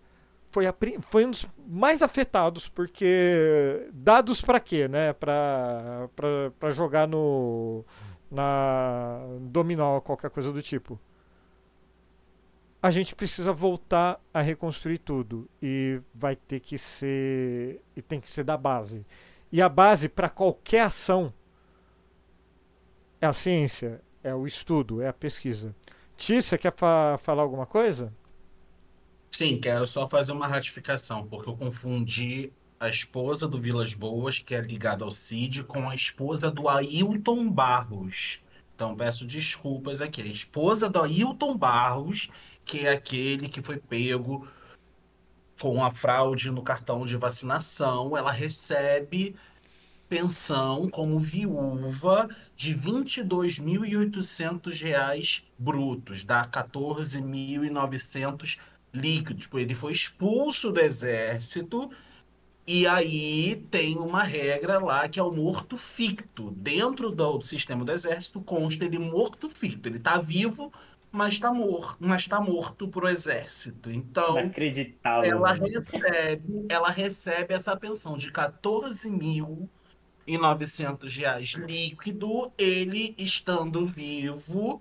foi, a, foi um dos mais afetados, porque dados para quê? Né? Para jogar no na dominó, qualquer coisa do tipo. A gente precisa voltar a reconstruir tudo e vai ter que ser e tem que ser da base. E a base para qualquer ação é a ciência, é o estudo, é a pesquisa. Tícia, quer fa falar alguma coisa? Sim, quero só fazer uma ratificação, porque eu confundi a esposa do Vilas Boas, que é ligada ao CID, com a esposa do Ailton Barros. Então peço desculpas aqui. A esposa do Ailton Barros, que é aquele que foi pego com a fraude no cartão de vacinação, ela recebe pensão como viúva de R$ 22.800 brutos, dá 14.900 líquidos. Ele foi expulso do exército e aí tem uma regra lá que é o morto ficto. Dentro do sistema do exército consta ele morto ficto. Ele está vivo, mas está morto, mas está morto pro exército. Então, ela recebe, ela recebe essa pensão de 14 mil e 900 reais líquido, ele estando vivo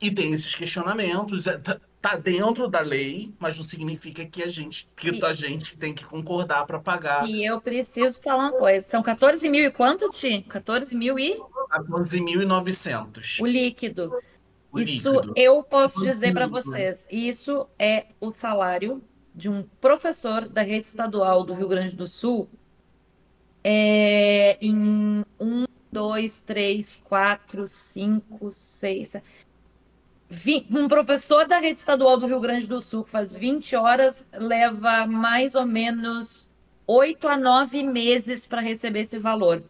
e tem esses questionamentos. É, tá, tá dentro da lei, mas não significa que a gente que e, a gente tem que concordar para pagar. E eu preciso falar uma coisa. São 14 mil e quanto, Ti? 14 mil e? 14.900. O líquido. O isso líquido. eu posso dizer para vocês. Isso é o salário de um professor da rede estadual do Rio Grande do Sul é, em um, dois, três, quatro, cinco, seis. Um professor da rede estadual do Rio Grande do Sul que faz 20 horas leva mais ou menos oito a nove meses para receber esse valor.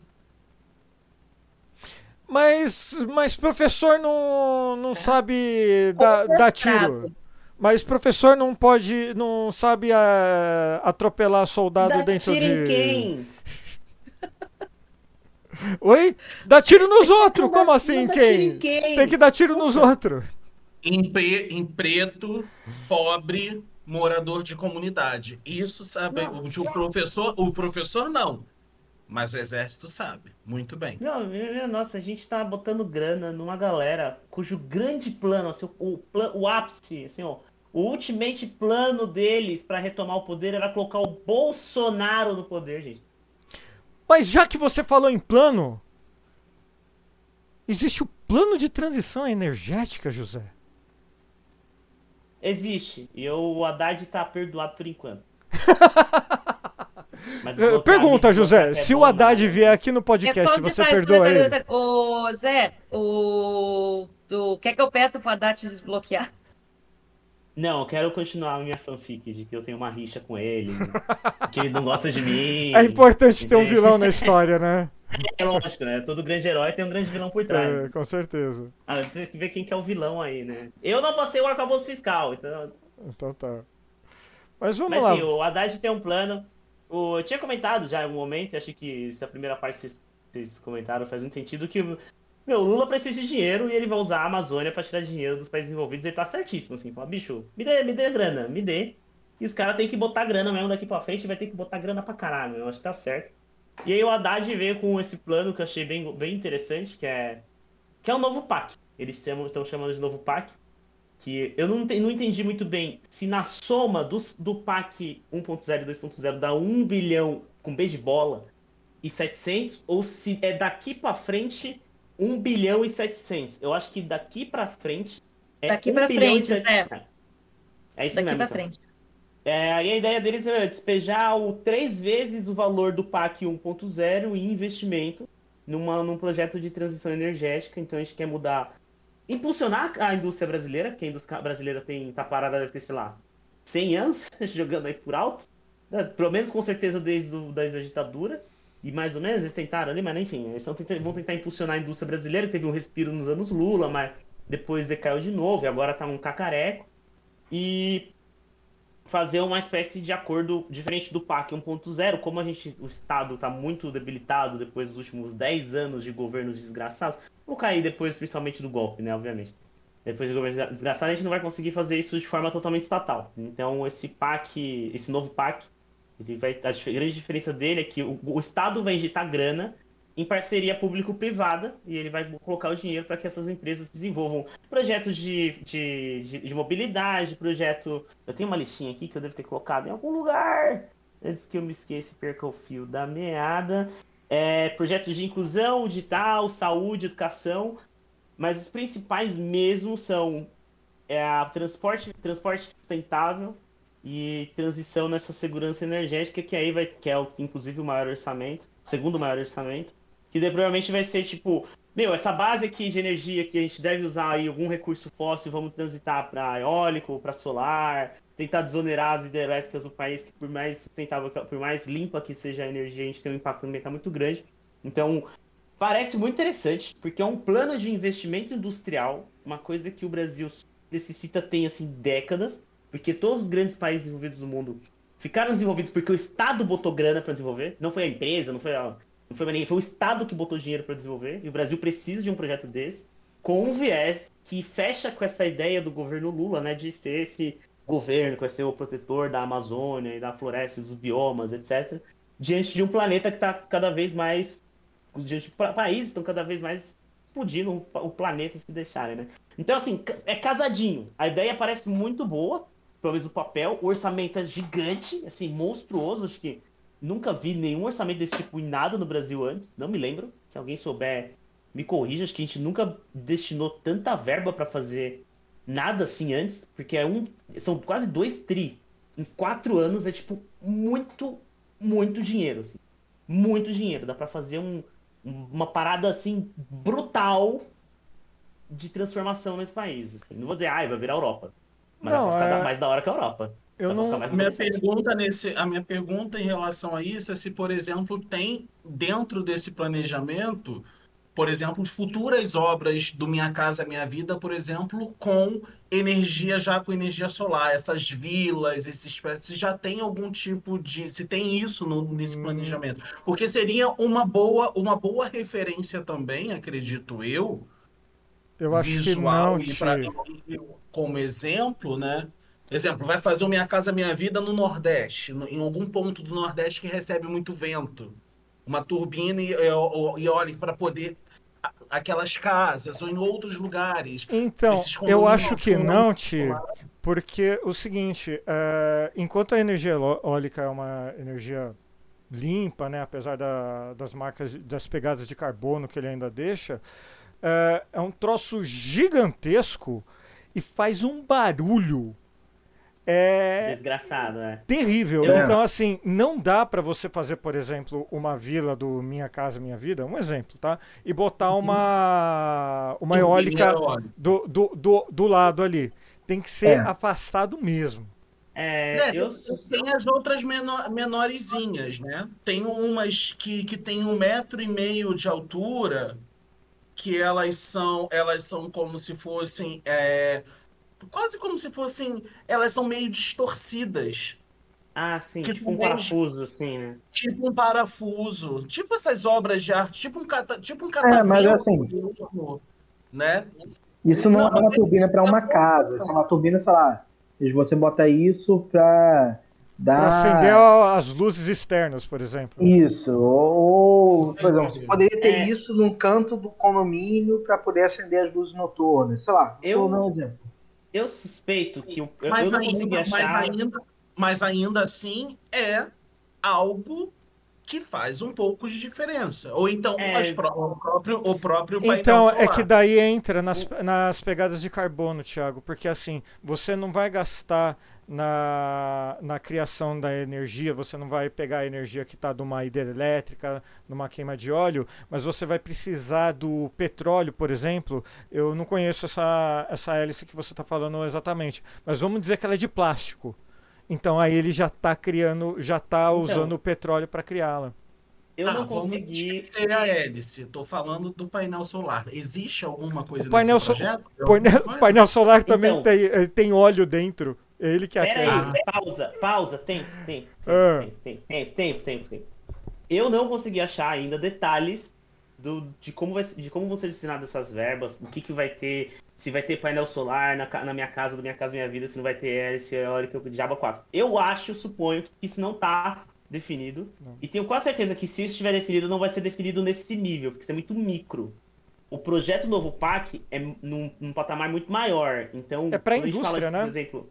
Mas, mas professor não, não é. sabe dar, dar tiro. Mas professor não pode, não sabe a, eh, atropelar soldado Dá dentro tiro de. Em quem? [LAUGHS] Oi? Dá tiro nos outros? Como assim, quem? quem? Tem que dar tiro nos outros. Em, pre, em preto, pobre, morador de comunidade. Isso sabe. O, o, professor, o professor não. Mas o exército sabe. Muito bem. Não, nossa, a gente tá botando grana numa galera cujo grande plano, assim, o, o ápice, assim, ó, o ultimate plano deles para retomar o poder era colocar o Bolsonaro no poder, gente. Mas já que você falou em plano, existe o plano de transição energética, José? Existe. E o Haddad está perdoado por enquanto. [LAUGHS] Pergunta, José, é se o Haddad né? vier aqui no podcast, é você perdoa ele? Ô, Zé, o... o... Quer que eu peça pro Haddad desbloquear? Não, eu quero continuar a minha fanfic de que eu tenho uma rixa com ele, [LAUGHS] que ele não gosta de mim. É importante ter um vilão na história, né? É lógico, né? Todo grande herói tem um grande vilão por trás. É, com certeza. Ah, tem que ver quem que é o vilão aí, né? Eu não passei o arcabouço fiscal, então. Então tá. Mas vamos Mas lá. sim, o Haddad tem um plano. Eu tinha comentado já em um momento, acho que essa primeira parte vocês, vocês comentaram faz muito sentido, que meu, Lula precisa de dinheiro e ele vai usar a Amazônia pra tirar dinheiro dos países envolvidos. Ele tá certíssimo, assim. Fala, bicho, me dê, me dê grana, me dê. E os caras têm que botar grana mesmo daqui pra frente, vai ter que botar grana pra caralho, eu acho que tá certo. E aí o Haddad veio com esse plano que eu achei bem, bem interessante, que é que é o novo PAC. Eles estão chamando de novo PAC. Que eu não, não entendi muito bem se na soma dos, do PAC 1.0 e 2.0 dá 1 bilhão com B de bola e 700 ou se é daqui pra frente 1 bilhão e 700. Eu acho que daqui pra frente é Daqui 1 pra bilhão e frente, 700. Zé. É isso Daqui mesmo. pra então. frente. É, e a ideia deles é despejar o três vezes o valor do PAC 1.0 em investimento numa, num projeto de transição energética. Então a gente quer mudar, impulsionar a indústria brasileira, porque a indústria brasileira tem, tá parada, deve ter, sei lá, 100 anos, [LAUGHS] jogando aí por alto. né? Pelo menos com certeza desde, o, desde a ditadura. E mais ou menos eles tentaram ali, mas enfim, eles tentando- vão tentar impulsionar a indústria brasileira, que teve um respiro nos anos Lula, mas depois decaiu de novo, e agora tá um cacareco. E fazer uma espécie de acordo diferente do PAC 1.0, como a gente, o Estado está muito debilitado depois dos últimos 10 anos de governos desgraçados, vou cair depois principalmente do golpe, né, obviamente. Depois do governo desgraçado, a gente não vai conseguir fazer isso de forma totalmente estatal. Então, esse PAC, esse novo PAC, ele vai, a grande diferença dele é que o, o Estado vai injetar grana em parceria público-privada e ele vai colocar o dinheiro para que essas empresas desenvolvam projetos de, de, de, de mobilidade, projeto. Eu tenho uma listinha aqui que eu devo ter colocado em algum lugar. Antes que eu me esqueça e perca o fio da meada. É, projetos de inclusão digital, saúde, educação. Mas os principais mesmo são é, a transporte, transporte sustentável e transição nessa segurança energética, que aí vai, que é inclusive o maior orçamento, o segundo maior orçamento, que daí provavelmente vai ser tipo, meu, essa base aqui de energia que a gente deve usar aí algum recurso fóssil, vamos transitar para eólico, para solar, tentar desonerar as hidrelétricas do país, que por mais sustentável, por mais limpa que seja a energia, a gente tem um impacto ambiental muito grande. Então, parece muito interessante, porque é um plano de investimento industrial, uma coisa que o Brasil necessita tem assim décadas, porque todos os grandes países desenvolvidos do mundo ficaram desenvolvidos porque o Estado botou grana para desenvolver, não foi a empresa, não foi a, não foi ninguém, foi o Estado que botou dinheiro para desenvolver, e o Brasil precisa de um projeto desse, com um viés que fecha com essa ideia do governo Lula, né, de ser esse governo que vai ser o protetor da Amazônia e da floresta, dos biomas, etc., diante de um planeta que está cada vez mais diante de pa- países estão cada vez mais explodindo o o planeta se deixarem, né? Então, assim, é casadinho. A ideia parece muito boa, pelo menos no papel. O orçamento é gigante, assim, monstruoso. Acho que nunca vi nenhum orçamento desse tipo em nada no Brasil antes. Não me lembro. Se alguém souber, me corrija. Acho que a gente nunca destinou tanta verba para fazer nada assim antes, porque é um, são quase dois tri. Em quatro anos é, tipo, muito, muito dinheiro, assim. Muito dinheiro. Dá para fazer um, uma parada assim brutal de transformação nesse país. assim. Não vou dizer, ai, vai virar Europa. Mas Não, vai ficar é- mais da hora que a Europa. Eu não. A minha pergunta, nesse, a minha pergunta em relação a isso é se, por exemplo, tem dentro desse planejamento, por exemplo, futuras obras do Minha Casa Minha Vida, por exemplo, com energia, já com energia solar, essas vilas, esses prédios, se já tem algum tipo de, se tem isso no- nesse Hum. planejamento. Porque seria uma boa, uma boa referência também, acredito eu, Eu acho que visual não, e pra, como exemplo, né? Exemplo, vai fazer o Minha Casa Minha Vida no Nordeste, no- em algum ponto do Nordeste que recebe muito vento. Uma turbina e, e, e olha, para poder aquelas casas ou em outros lugares. Então, eu acho que não, Ti, porque o seguinte, é, enquanto a energia eó- eólica é uma energia limpa, né, apesar da- das marcas, das pegadas de carbono que ele ainda deixa, é, é um troço gigantesco e faz um barulho é, Desgraçado, né? terrível. Eu- Então, assim, não dá pra você fazer, por exemplo, uma vila do Minha Casa Minha Vida, um exemplo, tá? E botar uma, uma eólica eólica. do, do, do, do lado ali. tem que ser É. afastado mesmo. É, É, eu Tem as outras menor, menorzinhas, né? Tem umas que, que tem um metro e meio de altura, que elas são, elas são como se fossem, é, quase como se fossem, elas são meio distorcidas, Ah, sim, Que tipo um parafuso, assim, né? tipo um parafuso, tipo essas obras de arte, tipo um, cata, tipo um É, mas catavento, assim- né? Isso não, Não, é uma turbina para uma casa. Isso é uma turbina, sei lá. Você bota isso para dar. Pra acender as luzes externas, por exemplo. Isso. Ou, por exemplo, você poderia ter É. isso num canto do condomínio para poder acender as luzes noturnas. Sei lá. Eu- Vou dar um exemplo. Eu suspeito que eu, eu Mas consegui ainda, mas achar. ainda, mas ainda assim é algo que faz um pouco de diferença. Ou então É. as pró- o próprio, o próprio painel Então, é solar. que daí entra nas, nas pegadas de carbono, Thiago, porque assim, você não vai gastar na, na criação da energia, você não vai pegar a energia que está de uma hidrelétrica, numa queima de óleo, mas você vai precisar do petróleo, por exemplo. Eu não conheço essa, essa hélice que você está falando exatamente, mas vamos dizer que ela é de plástico. Então aí ele já está criando, já está Então. usando o petróleo para criá-la. Eu Ah, não consegui. esquecer a hélice. Estou falando do painel solar. Existe alguma coisa O painel nesse so- projeto? Painel, painel solar também Então. tem, eh, tem óleo dentro. É ele que Pera aí, pausa, pausa, tempo, tempo, Ah. tempo, tempo, tempo, tempo, tempo, tempo. Eu não consegui achar ainda detalhes do, de, como vai, de como vão ser destinadas essas verbas, o que, que vai ter, se vai ter painel solar na, na minha casa, da minha casa, minha vida, se não vai ter hélice eólica, diabo 4. Eu acho, suponho, que isso não tá definido. Não. E tenho quase certeza que se isso estiver definido, não vai ser definido nesse nível, porque isso é muito micro. O projeto Novo PAC é num, num patamar muito maior. Então, É quando a indústria, fala, né? Por exemplo,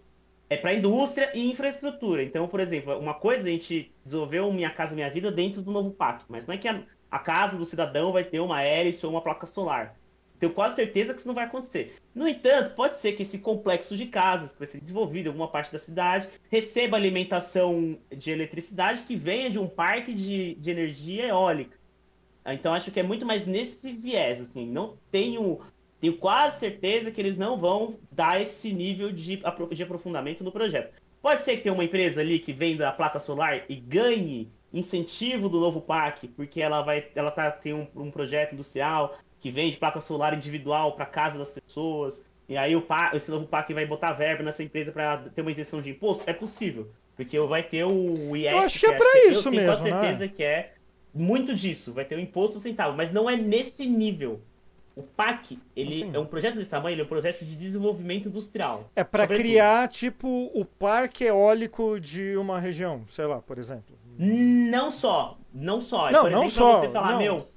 é para indústria e infraestrutura. Então, por exemplo, uma coisa a gente desenvolveu Minha Casa Minha Vida dentro do novo PAC, mas não é que a, a casa do cidadão vai ter uma hélice ou uma placa solar. Tenho quase certeza que isso não vai acontecer. No entanto, pode ser que esse complexo de casas que vai ser desenvolvido em alguma parte da cidade receba alimentação de eletricidade que venha de um parque de, de energia eólica. Então acho que é muito mais nesse viés, assim. Não tenho, tenho quase certeza que eles não vão dar esse nível de, de aprofundamento no projeto. Pode ser que tenha uma empresa ali que venda a placa solar e ganhe incentivo do novo parque, porque ela vai, ela tá tem um, um projeto industrial que vende placa solar individual para casa das pessoas. E aí o pa- esse novo parque vai botar verba nessa empresa para ter uma isenção de imposto? É possível, porque vai ter o IES. Eu acho que é a- pra eu isso tenho mesmo, quase né? certeza que é muito disso, vai ter um imposto sustentável, mas não é nesse nível. O PAC, ele Assim. é um projeto desse tamanho, ele é um projeto de desenvolvimento industrial. É Sobretudo. criar, tipo, o parque eólico de uma região, sei lá, por exemplo. Não só, não só. É, Não, por não exemplo, só, pra você falar, não. meu,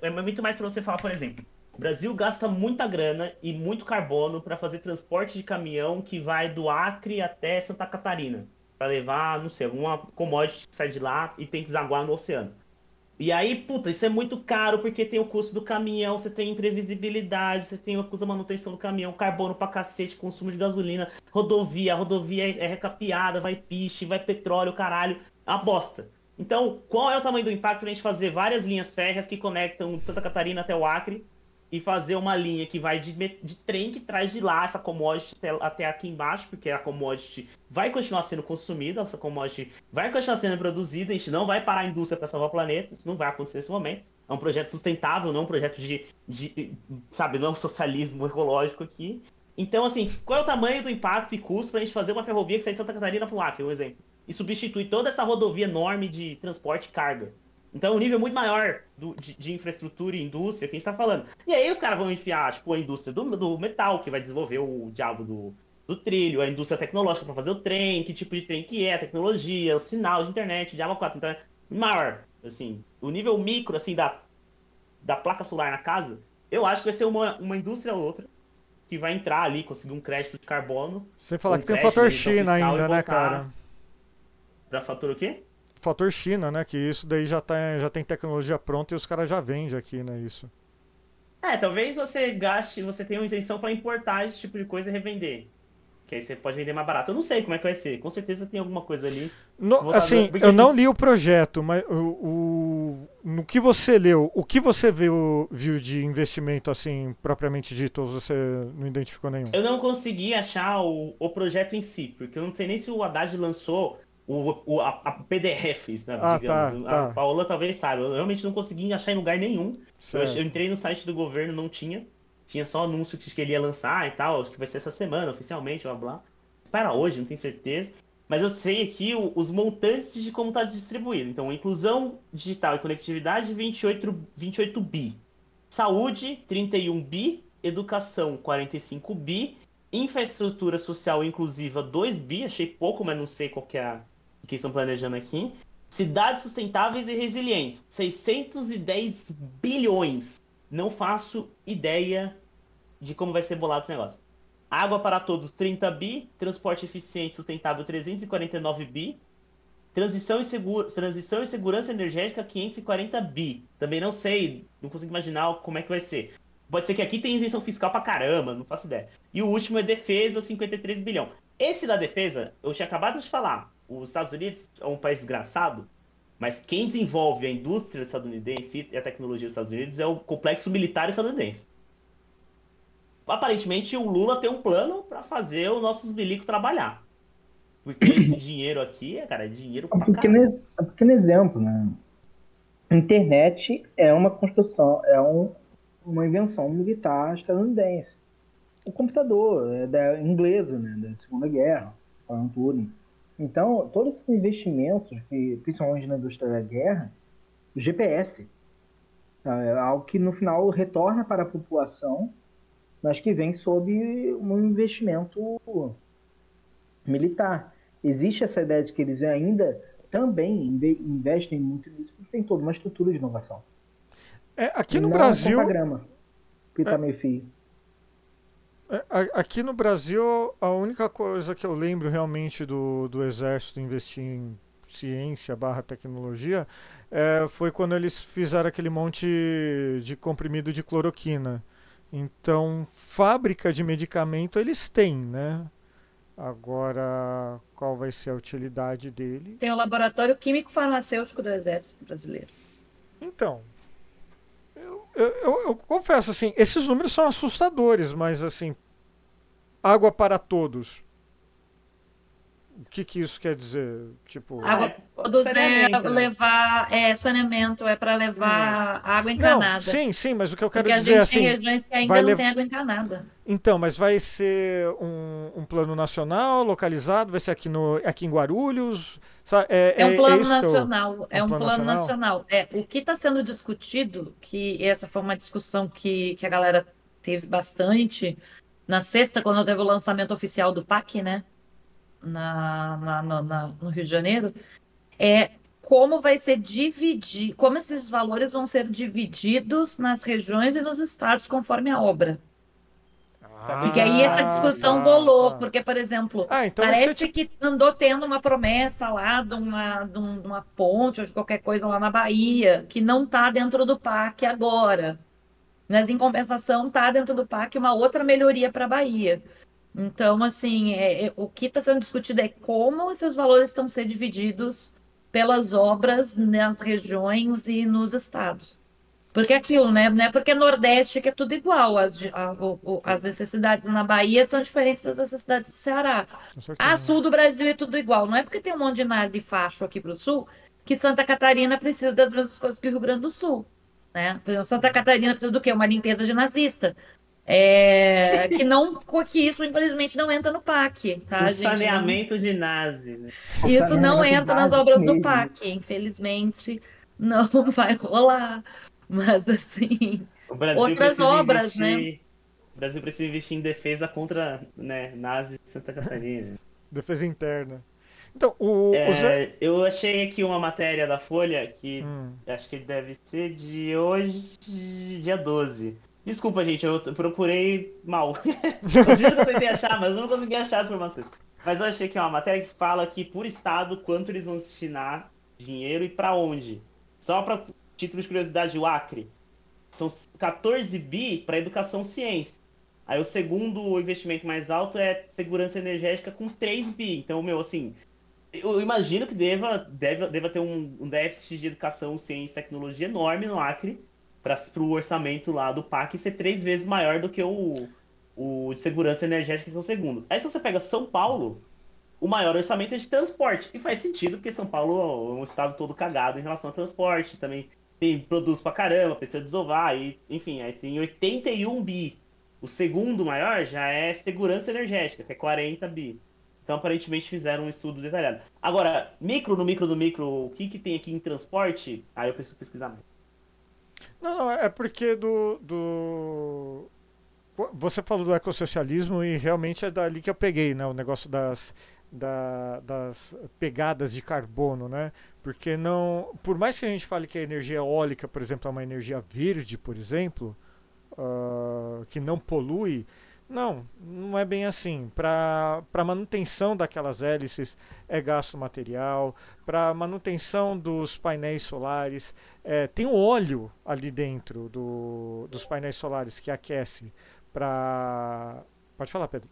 é, é muito mais pra você falar, por exemplo, o Brasil gasta muita grana e muito carbono pra fazer transporte de caminhão que vai do Acre até Santa Catarina, Pra levar, não sei, alguma commodity que sai de lá e tem que desaguar no oceano. E aí, puta, isso é muito caro porque tem o custo do caminhão, você tem imprevisibilidade, você tem o custo da manutenção do caminhão, carbono pra cacete, consumo de gasolina, rodovia, a rodovia é, é recapeada, vai piche, vai petróleo, caralho, uma bosta. Então, qual é o tamanho do impacto pra gente fazer várias linhas férreas que conectam de Santa Catarina até o Acre e fazer uma linha que vai de, de trem que traz de lá essa commodity até, até aqui embaixo, porque a commodity vai continuar sendo consumida, essa commodity vai continuar sendo produzida, a gente não vai parar a indústria para salvar o planeta, isso não vai acontecer nesse momento. É um projeto sustentável, não um projeto de, de sabe, não é um socialismo ecológico aqui. Então, assim, qual é o tamanho do impacto e custo para a gente fazer uma ferrovia que sai de Santa Catarina para o Acre, um exemplo? E substitui toda essa rodovia enorme de transporte e carga. Então é um nível muito maior do- de, de infraestrutura e indústria que a gente tá falando. E aí os caras vão enfiar, tipo, a indústria do, do metal, que vai desenvolver o diabo do, do trilho, a indústria tecnológica para fazer o trem, que tipo de trem que é, a tecnologia, o sinal de internet, diabo 4. Então é maior, assim, o nível micro, assim, da, da placa solar na casa, eu acho que vai ser uma, uma indústria ou outra que vai entrar ali, conseguir um crédito de carbono Sem falar Um que tem o fator China ainda, né, cara? para fator o quê? Fator China, né? Que isso daí já, tá, já tem tecnologia pronta e os caras já vendem aqui, né? Isso. É, talvez você gaste, você tenha uma intenção para importar esse tipo de coisa e revender. Que aí você pode vender mais barato. Eu não sei como é que vai ser. Com certeza tem alguma coisa ali. No- assim, eu assim- não li o projeto, mas o, o- no que você leu, o que você viu, viu de investimento assim propriamente dito, ou você não identificou nenhum? Eu não consegui achar o, o projeto em si, porque eu não sei nem se o Haddad lançou o, o- a, a PDFs, né, Ah, digamos. tá, A tá. Paola talvez saiba. Eu realmente não consegui achar em lugar nenhum. Eu, eu entrei no site do governo, não tinha. Tinha só anúncio que ele ia lançar e tal. Acho que vai ser essa semana, oficialmente, blá blá. Para hoje, não tenho certeza. Mas eu sei aqui o- os montantes de como está distribuído. Então, inclusão digital e conectividade, 28, 28 bi. Saúde, 31 bi. Educação, 45 bi. Infraestrutura social inclusiva, 2 bi. Achei pouco, mas não sei qual que é a que estão planejando aqui. Cidades sustentáveis e resilientes, 610 bilhões. Não faço ideia de como vai ser bolado esse negócio. Água para todos, 30 bi. Transporte eficiente e sustentável, 349 bi. Transição e, segura, transição e segurança energética, 540 bi. Também não sei, não consigo imaginar como é que vai ser. Pode ser que aqui tenha isenção fiscal pra caramba, não faço ideia. E o último é defesa, 53 bilhão. Esse da defesa, eu tinha acabado de falar. Os Estados Unidos é um país desgraçado, mas quem desenvolve a indústria estadunidense e a tecnologia dos Estados Unidos é o complexo militar estadunidense. Aparentemente, o Lula tem um plano para fazer os nossos milicos trabalhar. Porque esse [CLEARS THROAT] dinheiro aqui, cara, é dinheiro Um pra pequeno, ex- um pequeno exemplo, né? Internet é uma construção, é um- uma invenção militar estadunidense. O computador é da inglesa, né? Da Segunda Guerra, Alan Turing. Então, todos esses investimentos, que, principalmente na indústria da guerra, o GPS, tá? é algo que no final retorna para a população, mas que vem sob um investimento militar. Existe essa ideia de que eles ainda também inve- investem muito nisso, porque tem toda uma estrutura de inovação. É, aqui no Não Brasil, É grama, pitar meio fio. É, Aqui no Brasil, a única coisa que eu lembro realmente do, do Exército investir em ciência barra tecnologia é, foi quando eles fizeram aquele monte de comprimido de cloroquina. Então, fábrica de medicamento eles têm, né? Agora, qual vai ser a utilidade dele? Tem o Laboratório Químico Farmacêutico do Exército Brasileiro. Então, eu, eu, eu- confesso assim, esses números são assustadores, mas assim, água para todos. O que que isso quer dizer? Tipo, Água É, Todos é saneamento, né? levar, é, saneamento, é para levar água não, encanada. sim, sim, mas o que eu quero Porque a dizer gente é assim, tem regiões que ainda vai não lev- tem água encanada. então, mas vai ser um, um plano nacional, localizado, vai ser aqui no aqui em Guarulhos, é, É um plano isso que eu- nacional, é um um plano plano nacional? nacional. É, o que está sendo discutido, que essa foi uma discussão que, que a galera teve bastante na sexta, quando teve o lançamento oficial do PAC, né? Na, na- na- na- no Rio de Janeiro, é como vai ser dividir, como esses valores vão ser divididos nas regiões e nos estados conforme a obra. Porque aí essa discussão Ah, rolou, porque, por exemplo, Ah, então Parece que andou tendo uma promessa lá de uma, de um- de uma ponte ou de qualquer coisa lá na Bahia, que não está dentro do PAC agora. Mas, em compensação, está dentro do PAC uma outra melhoria para a Bahia. Então, assim, é- é- o que está sendo discutido é como esses valores estão sendo divididos pelas obras nas regiões e nos estados. Porque é aquilo, né? Não é porque é Nordeste que é tudo igual. As, a- o- o- as necessidades na Bahia são diferentes das necessidades do Ceará. certeza. Ah, sul do Brasil é tudo igual. Não é porque tem um monte de nazi e facho aqui pro sul que Santa Catarina precisa das mesmas coisas que o Rio Grande do Sul. Né? Por exemplo, Santa Catarina precisa do quê? Uma limpeza de nazista. É, que não que isso, infelizmente, não entra no PAC, tá, o gente? Não- saneamento de nazi. Né? isso não Saneamento entra nas obras do mesmo. PAC, infelizmente, não [LAUGHS] vai rolar. Mas assim, Outras obras, né? investir- O Brasil precisa investir em defesa contra né, nazis de Santa Catarina. [LAUGHS] Defesa interna. Então, o, o Zé- É, eu achei aqui uma matéria da Folha que Hum. acho que deve ser de hoje, dia 12. Desculpa, gente, eu procurei mal. [LAUGHS] eu que tentei achar, mas eu não consegui achar as informações. Mas eu achei que é uma matéria que fala aqui por estado quanto eles vão destinar dinheiro e pra onde. Só para título de curiosidade, o Acre são 14 bi para educação ciência. Aí o segundo investimento mais alto é segurança energética com 3 bi. Então, meu, assim, eu imagino que deva, deva, deva ter um, um déficit de educação, ciência e tecnologia enorme no Acre para o orçamento lá do PAC ser três vezes maior do que o, o de segurança energética, que é o segundo. Aí se você pega São Paulo, o maior orçamento é de transporte. E faz sentido, porque São Paulo é um estado todo cagado em relação ao transporte. Também tem produz pra caramba, precisa desovar. E, enfim, aí tem 81 bi o segundo maior já é segurança energética, que é 40 bi. Então, aparentemente, fizeram um estudo detalhado. Agora, micro no micro no micro, o que, que tem aqui em transporte? Aí eu preciso pesquisar mais. Não, não, é porque do, do. Você falou do ecossocialismo e realmente é dali que eu peguei, né? O negócio das, da, das pegadas de carbono, né? Porque não. Por mais que a gente fale que a energia eólica, por exemplo, é uma energia verde, por exemplo, uh, que não polui. Não, não é bem assim. Para manutenção daquelas hélices é gasto material, para manutenção dos painéis solares, é, tem um óleo ali dentro do, dos painéis solares que aquece para. Pode falar, Pedro.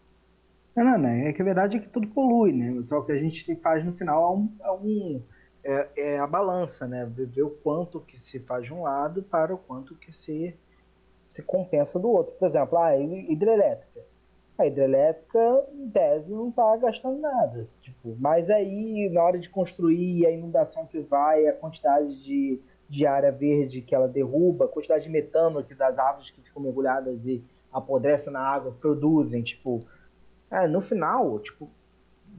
Não, não, é que a verdade é que tudo polui, né? Só que a gente faz no final é, um, é, um, é, é a balança, né? Ver o quanto que se faz de um lado para o quanto que se se compensa do outro. Por exemplo, a hidrelétrica. A hidrelétrica, em tese, não está gastando nada. Tipo, mas aí, na hora de construir, a inundação que vai, a quantidade de, de área verde que ela derruba, a quantidade de metano que das árvores que ficam mergulhadas e apodrecem na água produzem, tipo... É, no final, tipo,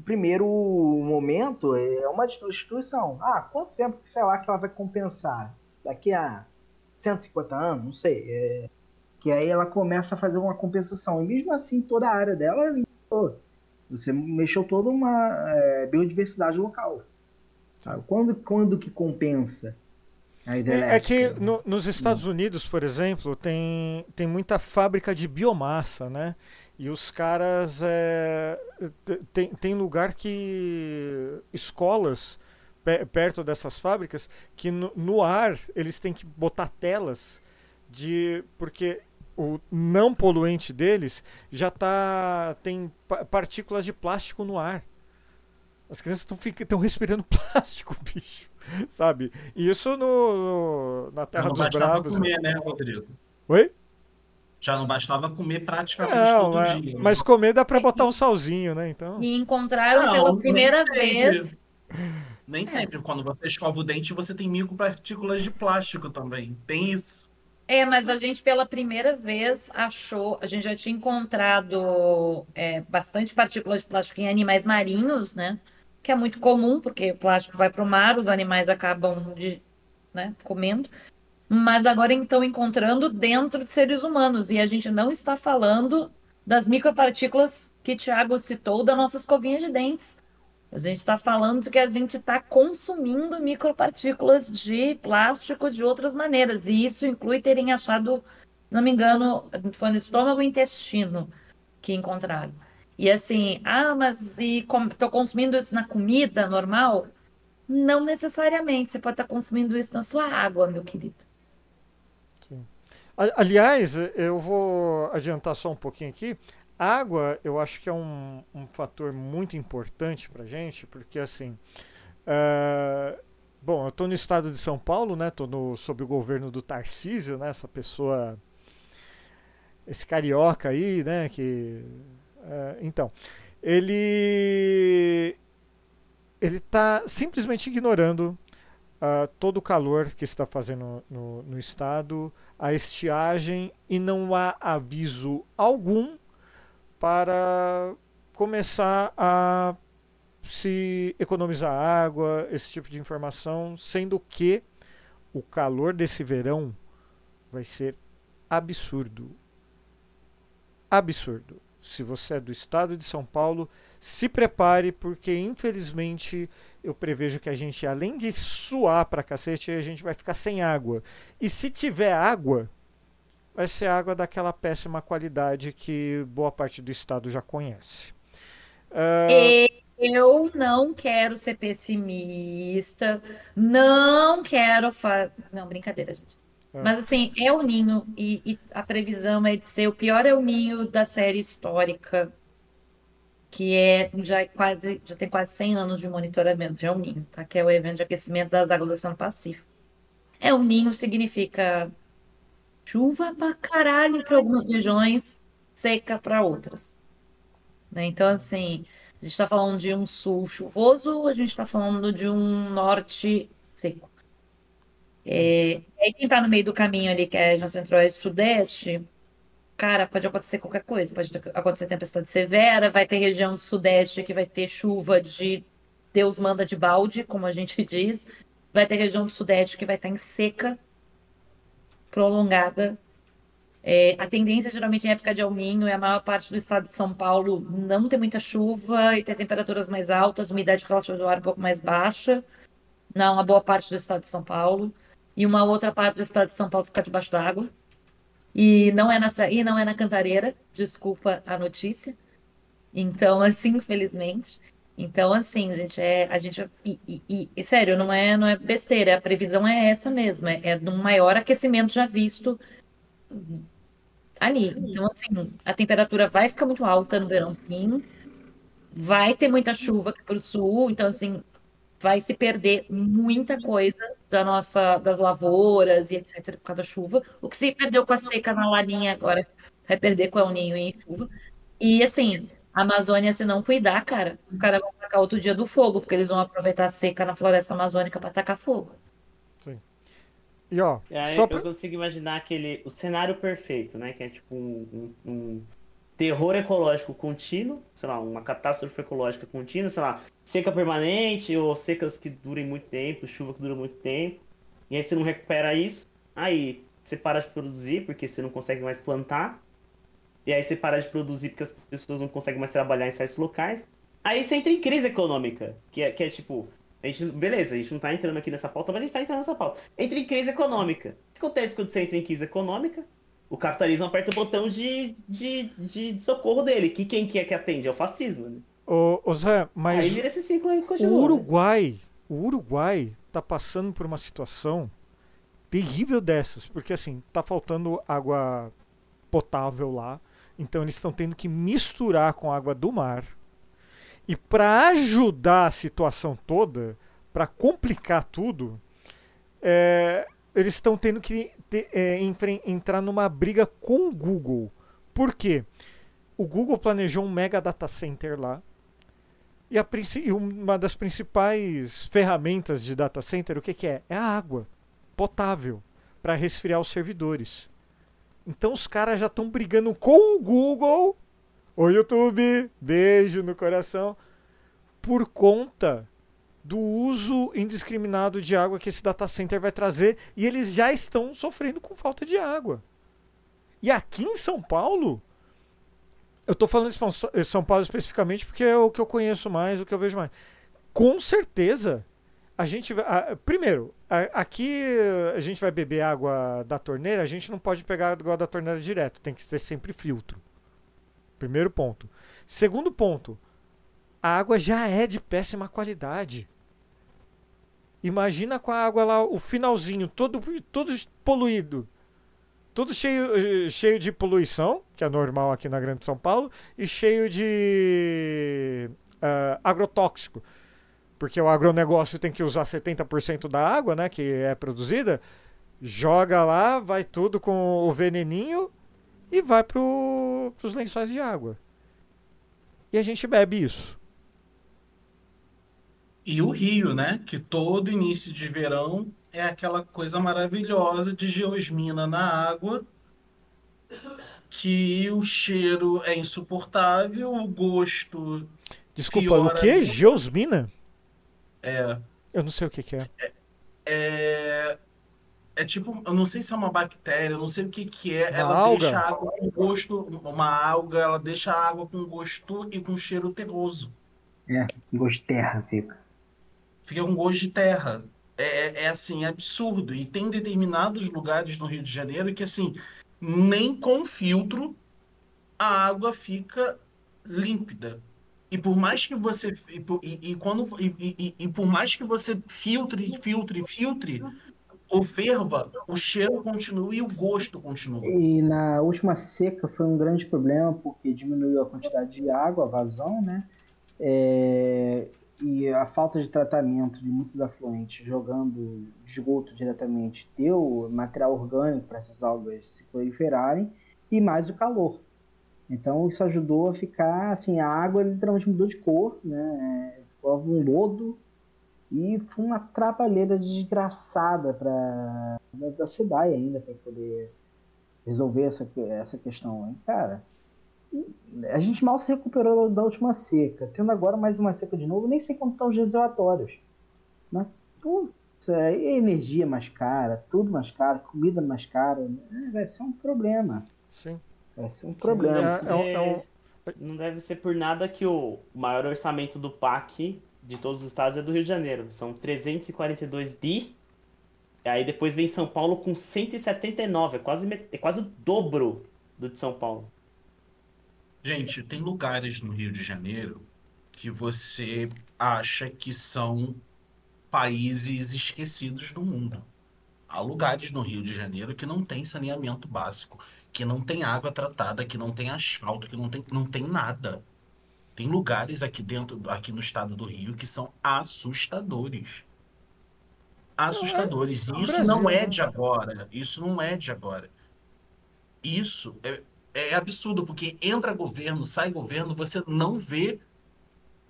primeiro momento é uma destruição. Ah, quanto tempo, sei lá, que ela vai compensar? Daqui a 150 anos? Não sei. É, que aí ela começa a fazer uma compensação. E mesmo assim, toda a área dela Você mexeu toda uma é, biodiversidade local. Sabe? Quando, quando que compensa? É, é, que no, nos Estados Unidos, por exemplo, tem, tem muita fábrica de biomassa, né? E os caras. É, tem, tem lugar que. escolas perto dessas fábricas que no, no ar eles têm que botar telas de. Porque o não poluente deles já tá tem partículas de plástico no ar. As crianças estão respirando [LAUGHS] plástico, bicho, sabe? E isso no, no na Terra dos Bravos. comer, né, Rodrigo? Oi? Já não bastava comer praticamente não, todo é, dia. Né? Mas comer dá para botar um salzinho, né? Então. E encontraram não, pela primeira vez. Nem sempre. Quando você escova o dente, você tem micropartículas de plástico também. Tem isso. É, mas a gente pela primeira vez achou, a gente já tinha encontrado é, bastante partículas de plástico em animais marinhos, né? Que é muito comum, porque o plástico vai para o mar, os animais acabam de, né, comendo. Mas agora estão encontrando dentro de seres humanos. E a gente não está falando das micropartículas que Tiago citou da nossa escovinha de dentes. A gente está falando que a gente está consumindo micropartículas de plástico de outras maneiras. E isso inclui terem achado, se não me engano, foi no estômago e intestino que encontraram. E assim, ah, mas e estou consumindo isso na comida normal? Não necessariamente. Você pode estar tá consumindo isso na sua água, meu querido. Sim. Aliás, eu vou adiantar só um pouquinho aqui. Água, eu acho que é um, um fator muito importante para gente, porque assim, uh, bom, eu estou no estado de São Paulo, né? Estou sob o governo do Tarcísio, né? Essa pessoa, esse carioca aí, né? Que, uh, então, ele ele está simplesmente ignorando uh, todo o calor que está fazendo no, no estado, a estiagem e não há aviso algum para começar a se economizar água, esse tipo de informação, sendo que o calor desse verão vai ser absurdo. Absurdo. Se você é do estado de São Paulo, se prepare, porque infelizmente eu prevejo que a gente, além de suar pra cacete, a gente vai ficar sem água. E se tiver água, vai ser água daquela péssima qualidade que boa parte do estado já conhece. Uh... Eu não quero ser pessimista, não quero fazer. Não, brincadeira, gente. É. Mas assim, é o ninho e, e a previsão é de ser o pior é o ninho da série histórica, que é já é quase já tem quase 100 anos de monitoramento de El Ninho, tá? Que é o evento de aquecimento das águas do Oceano Pacífico. É o ninho significa chuva pra caralho para algumas regiões, seca para outras. Né? Então assim, a gente está falando de um sul chuvoso, a gente está falando de um norte seco. É, aí quem tá no meio do caminho ali, que é a região centro-oeste e sudeste, cara, pode acontecer qualquer coisa. Pode acontecer tempestade severa, vai ter região do sudeste que vai ter chuva de Deus manda de balde, como a gente [LAUGHS] diz. Vai ter região do sudeste que vai estar em seca prolongada. É, a tendência, geralmente, em época de Niño, é a maior parte do estado de São Paulo não ter muita chuva e ter temperaturas mais altas, umidade relativa do ar um pouco mais baixa. Não, uma boa parte do estado de São Paulo. E uma outra parte do estado de São Paulo ficar debaixo d'água. E não é na, e não é na Cantareira, desculpa a notícia. Então, assim, infelizmente. Então, assim, gente, é, a gente. E, e- e- sério, não é, não é besteira, a previsão é essa mesmo, é, é um maior aquecimento já visto ali. Então, assim, a temperatura vai ficar muito alta no verão, sim. Vai ter muita chuva aqui para o sul, então, assim, vai se perder muita coisa da nossa, das lavouras e etc. por causa da chuva. O que se perdeu com a seca na laninha agora vai perder com o El Ninho e chuva. E assim, a Amazônia, se não cuidar, cara, os caras vão atacar outro dia do fogo, porque eles vão aproveitar a seca na floresta amazônica para atacar fogo. E ó, E aí só eu pra... consigo imaginar aquele, o cenário perfeito, né? Que é tipo um, um- um terror ecológico contínuo, sei lá, uma catástrofe ecológica contínua, sei lá, seca permanente ou secas que durem muito tempo, chuva que dura muito tempo. E aí você não recupera isso, aí você para de produzir porque você não consegue mais plantar. E aí você para de produzir porque as pessoas não conseguem mais trabalhar em certos locais. Aí você entra em crise econômica, que é, que é tipo, a gente, beleza, a gente não tá entrando aqui nessa pauta, mas a gente tá entrando nessa pauta. Entra em crise econômica. O que acontece quando você entra em crise econômica? O capitalismo aperta o botão de, de, de socorro dele, que quem que é que atende? É o fascismo, né? Ô, ô Zé, mas Aí vira esse ciclo aí que o continua. né? Uruguai, o Uruguai tá passando por uma situação terrível dessas, porque assim, tá faltando água potável lá, então eles estão tendo que misturar com água do mar. E para ajudar a situação toda, para complicar tudo, é, eles estão tendo que é, entrar numa briga com o Google. Por quê? O Google planejou um mega data center lá. E, a e uma das principais ferramentas de data center, o que, que é? É a água potável para resfriar os servidores. Então os caras já estão brigando com o Google. Oi, YouTube, beijo no coração. Por conta do uso indiscriminado de água que esse data center vai trazer. E eles já estão sofrendo com falta de água. E aqui em São Paulo, eu tô falando de São Paulo especificamente porque é o que eu conheço mais, o que eu vejo mais. Com certeza, a gente a- primeiro, a- aqui a gente vai beber água da torneira, a gente não pode pegar água da torneira direto, tem que ter sempre filtro. Primeiro ponto. Segundo ponto, a água já é de péssima qualidade. Imagina com a água lá, o finalzinho, todo, todo poluído. Tudo cheio, cheio de poluição, que é normal aqui na Grande São Paulo, e cheio de ah, agrotóxico. Porque o agronegócio tem que usar 70% da água né, que é produzida. Joga lá, vai tudo com o veneninho e vai para os lençóis de água. E a gente bebe isso. E o rio, né? Que todo início de verão é aquela coisa maravilhosa de geosmina na água, que o cheiro é insuportável, o gosto Desculpa, o que? Geosmina? É, Eu não sei o que, que é. é é tipo, eu não sei se é uma bactéria, eu não sei o que que é, Uma ela alga? deixa a água com gosto, uma alga, ela deixa a água com gosto e com cheiro terroso. Gosto de terra fica. Fica com gosto de terra. É, é, é, assim, absurdo. E tem determinados lugares no Rio de Janeiro que, assim, nem com filtro a água fica límpida. E por mais que você. E, e- e quando, e- e por mais que você filtre, filtre, filtre, ou ferva, o cheiro continua e o gosto continua. E na última seca foi um grande problema porque diminuiu a quantidade de água, a vazão, né? É, e a falta de tratamento de muitos afluentes jogando esgoto diretamente deu material orgânico para essas algas se proliferarem e mais o calor. Então isso ajudou a ficar assim, a água literalmente mudou de cor, né? Ficou um lodo e foi uma trapalheira desgraçada para da cidade ainda para poder resolver essa, essa questão, hein? cara. A gente mal se recuperou da última seca, tendo agora mais uma seca de novo, nem sei quanto estão os reservatórios. Né? Putz, é energia mais cara, tudo mais caro, comida mais cara, né? vai ser um problema. Sim. Vai ser um problema. Não deve, É, é um- ser, é um- não deve ser por nada que o maior orçamento do PAC de todos os estados é do Rio de Janeiro. São 342 bi. E aí depois vem São Paulo com 179. É quase, met- é quase o dobro do de São Paulo. Gente, tem lugares no Rio de Janeiro que você acha que são países esquecidos do mundo. Há lugares no Rio de Janeiro que não tem saneamento básico, que não tem água tratada, que não tem asfalto, que não tem, não tem nada. Tem lugares aqui dentro, aqui no estado do Rio, que são assustadores. Assustadores. é E isso Brasil, não é de agora. Isso não é de agora. Isso é, é absurdo, porque entra governo, sai governo, você não vê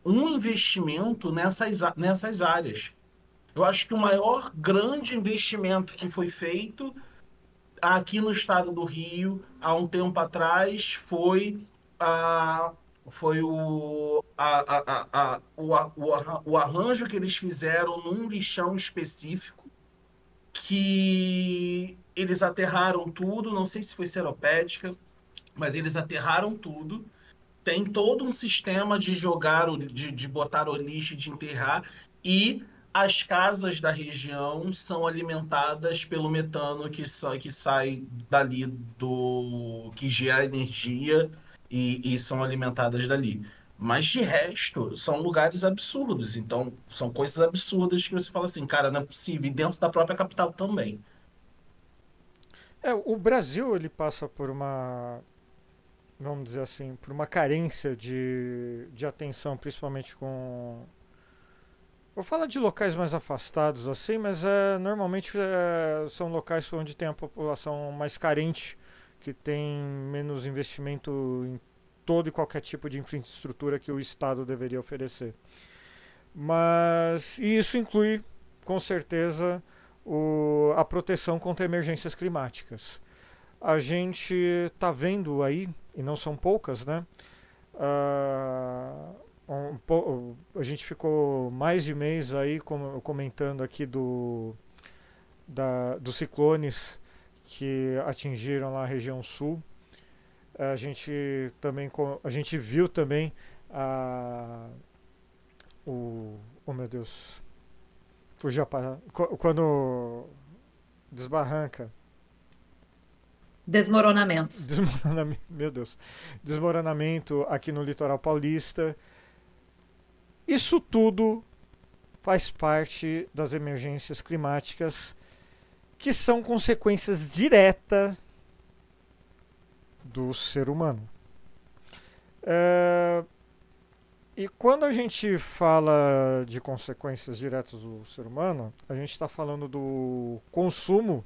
um investimento nessas, nessas áreas. Eu acho que o maior grande investimento que foi feito aqui no estado do Rio, há um tempo atrás, foi, a, foi o, a, a, a, o, o, arra- o arranjo que eles fizeram num lixão específico, que eles aterraram tudo, não sei se foi seropédica, mas eles aterraram tudo. Tem todo um sistema de jogar, de, de botar o lixo, de enterrar, e as casas da região são alimentadas pelo metano que, sa que sai dali do que gera energia e, e são alimentadas dali. Mas de resto, são lugares absurdos. Então, são coisas absurdas que você fala assim, cara, não é possível. E dentro da própria capital também. É, o Brasil ele passa por uma, vamos dizer assim, por uma carência de, de atenção, principalmente com. Vou falar de locais mais afastados assim, mas é, normalmente é, são locais onde tem a população mais carente, que tem menos investimento em todo e qualquer tipo de infraestrutura que o Estado deveria oferecer. Mas isso inclui, com certeza, o, a proteção contra emergências climáticas. A gente está vendo aí, e não são poucas, né? ah, um po- a gente ficou mais de mês aí com- comentando aqui do, da, dos ciclones que atingiram lá a região sul. A gente também a gente viu também a o oh meu Deus fugiu a palavra Qu- quando desbarranca Desmoronamentos. Desmoronamento, [LAUGHS] meu Deus. Desmoronamento aqui no litoral paulista. Isso tudo faz parte das emergências climáticas que são consequências diretas do ser humano. É, E quando a gente fala de consequências diretas do ser humano, a gente está falando do consumo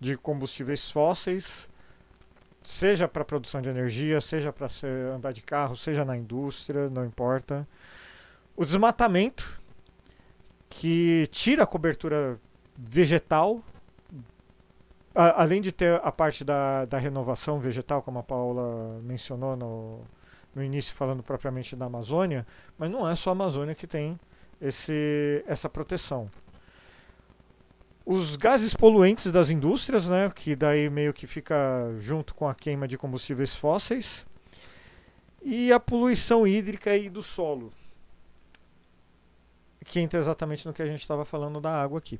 de combustíveis fósseis, seja para produção de energia, seja para andar de carro, seja na indústria, não importa. O desmatamento, que tira a cobertura vegetal, a- além de ter a parte da, da renovação vegetal, como a Paula mencionou no, no início, falando propriamente da Amazônia, mas não é só a Amazônia que tem esse, essa proteção. Os gases poluentes das indústrias, né, que daí meio que fica junto com a queima de combustíveis fósseis, e a poluição hídrica e do solo, que entra exatamente no que a gente estava falando da água aqui.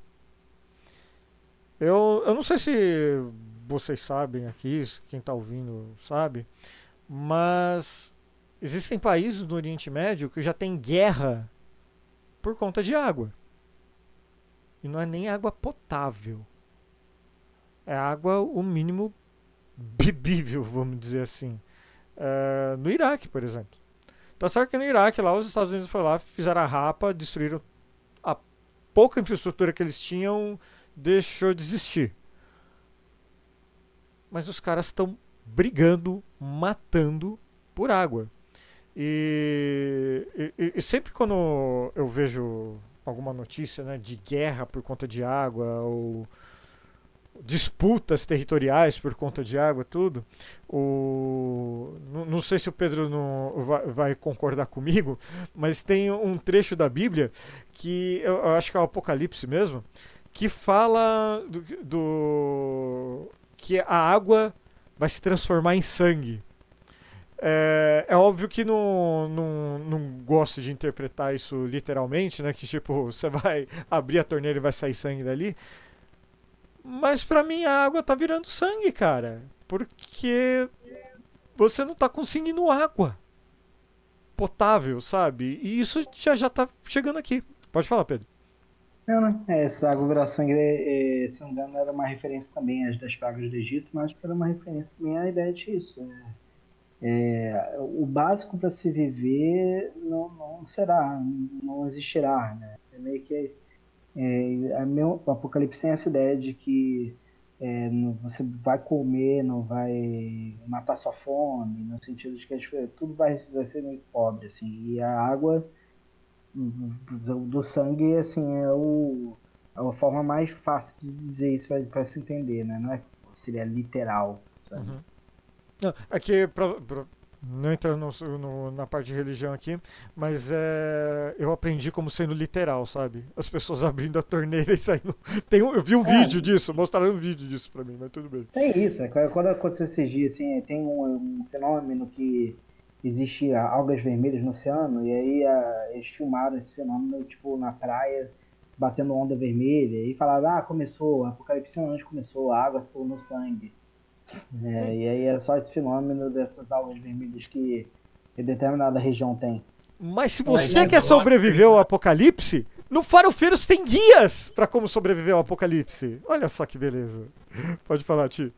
Eu, eu não sei se vocês sabem aqui, quem está ouvindo sabe, mas existem países do Oriente Médio que já tem guerra por conta de água. E não é nem água potável. É água o mínimo bebível, [LAUGHS] vamos dizer assim. É, no Iraque, por exemplo. Tá certo que no Iraque lá os Estados Unidos foram lá, fizeram a rapa, destruíram a pouca infraestrutura que eles tinham, deixou de existir. Mas os caras estão brigando, matando por água. E, e, e, sempre quando eu vejo alguma notícia né, de guerra por conta de água ou disputas territoriais por conta de água, tudo. O, não, não sei se o Pedro não vai, vai, concordar comigo, mas tem um trecho da Bíblia que eu, eu acho que é o Apocalipse mesmo, que fala do, do que a água vai se transformar em sangue. É, é, óbvio que não, não, não gosto de interpretar isso literalmente, né? Que tipo, [LAUGHS] você vai abrir a torneira e vai sair sangue dali. Mas pra mim a água tá virando sangue, cara. Porque você não tá conseguindo água potável, sabe? E isso já já tá chegando aqui. Pode falar, Pedro. Não, não. É, essa água virar sangue, é, se não me engano, era uma referência também às das pragas do Egito, mas era uma referência também à ideia disso. Né? É, o básico para se viver não, não será, não existirá. Né? É meio que é, meu, o Apocalipse tem essa ideia de que é, você vai comer, não vai matar sua fome, no sentido de que tudo vai, vai ser muito pobre, assim, e a água do sangue, assim, é, o, é a forma mais fácil de dizer isso para se entender, né? Não é seria literal, sabe? Uhum. Não, aqui, pra, pra não entrando no, no, na parte de religião aqui, mas é, eu aprendi como sendo literal, sabe? As pessoas [LAUGHS] abrindo a torneira e saindo. [LAUGHS] Tem um, eu vi um é. vídeo disso, mostraram um vídeo disso pra mim, mas tudo bem. Tem isso, é, quando aconteceu esses dias, assim, tem um, um fenômeno que existe algas vermelhas no oceano, e aí a, eles filmaram esse fenômeno, tipo, na praia, batendo onda vermelha, e falaram, ah, começou, Apocalipse onde começou, a água se no sangue. É, e aí era só esse fenômeno dessas algas vermelhas que, determinada região tem. Mas se você Mas, quer sobreviver ao apocalipse, no Farofeiros tem guias para como sobreviver ao apocalipse. Olha só que beleza. Pode falar, Ti.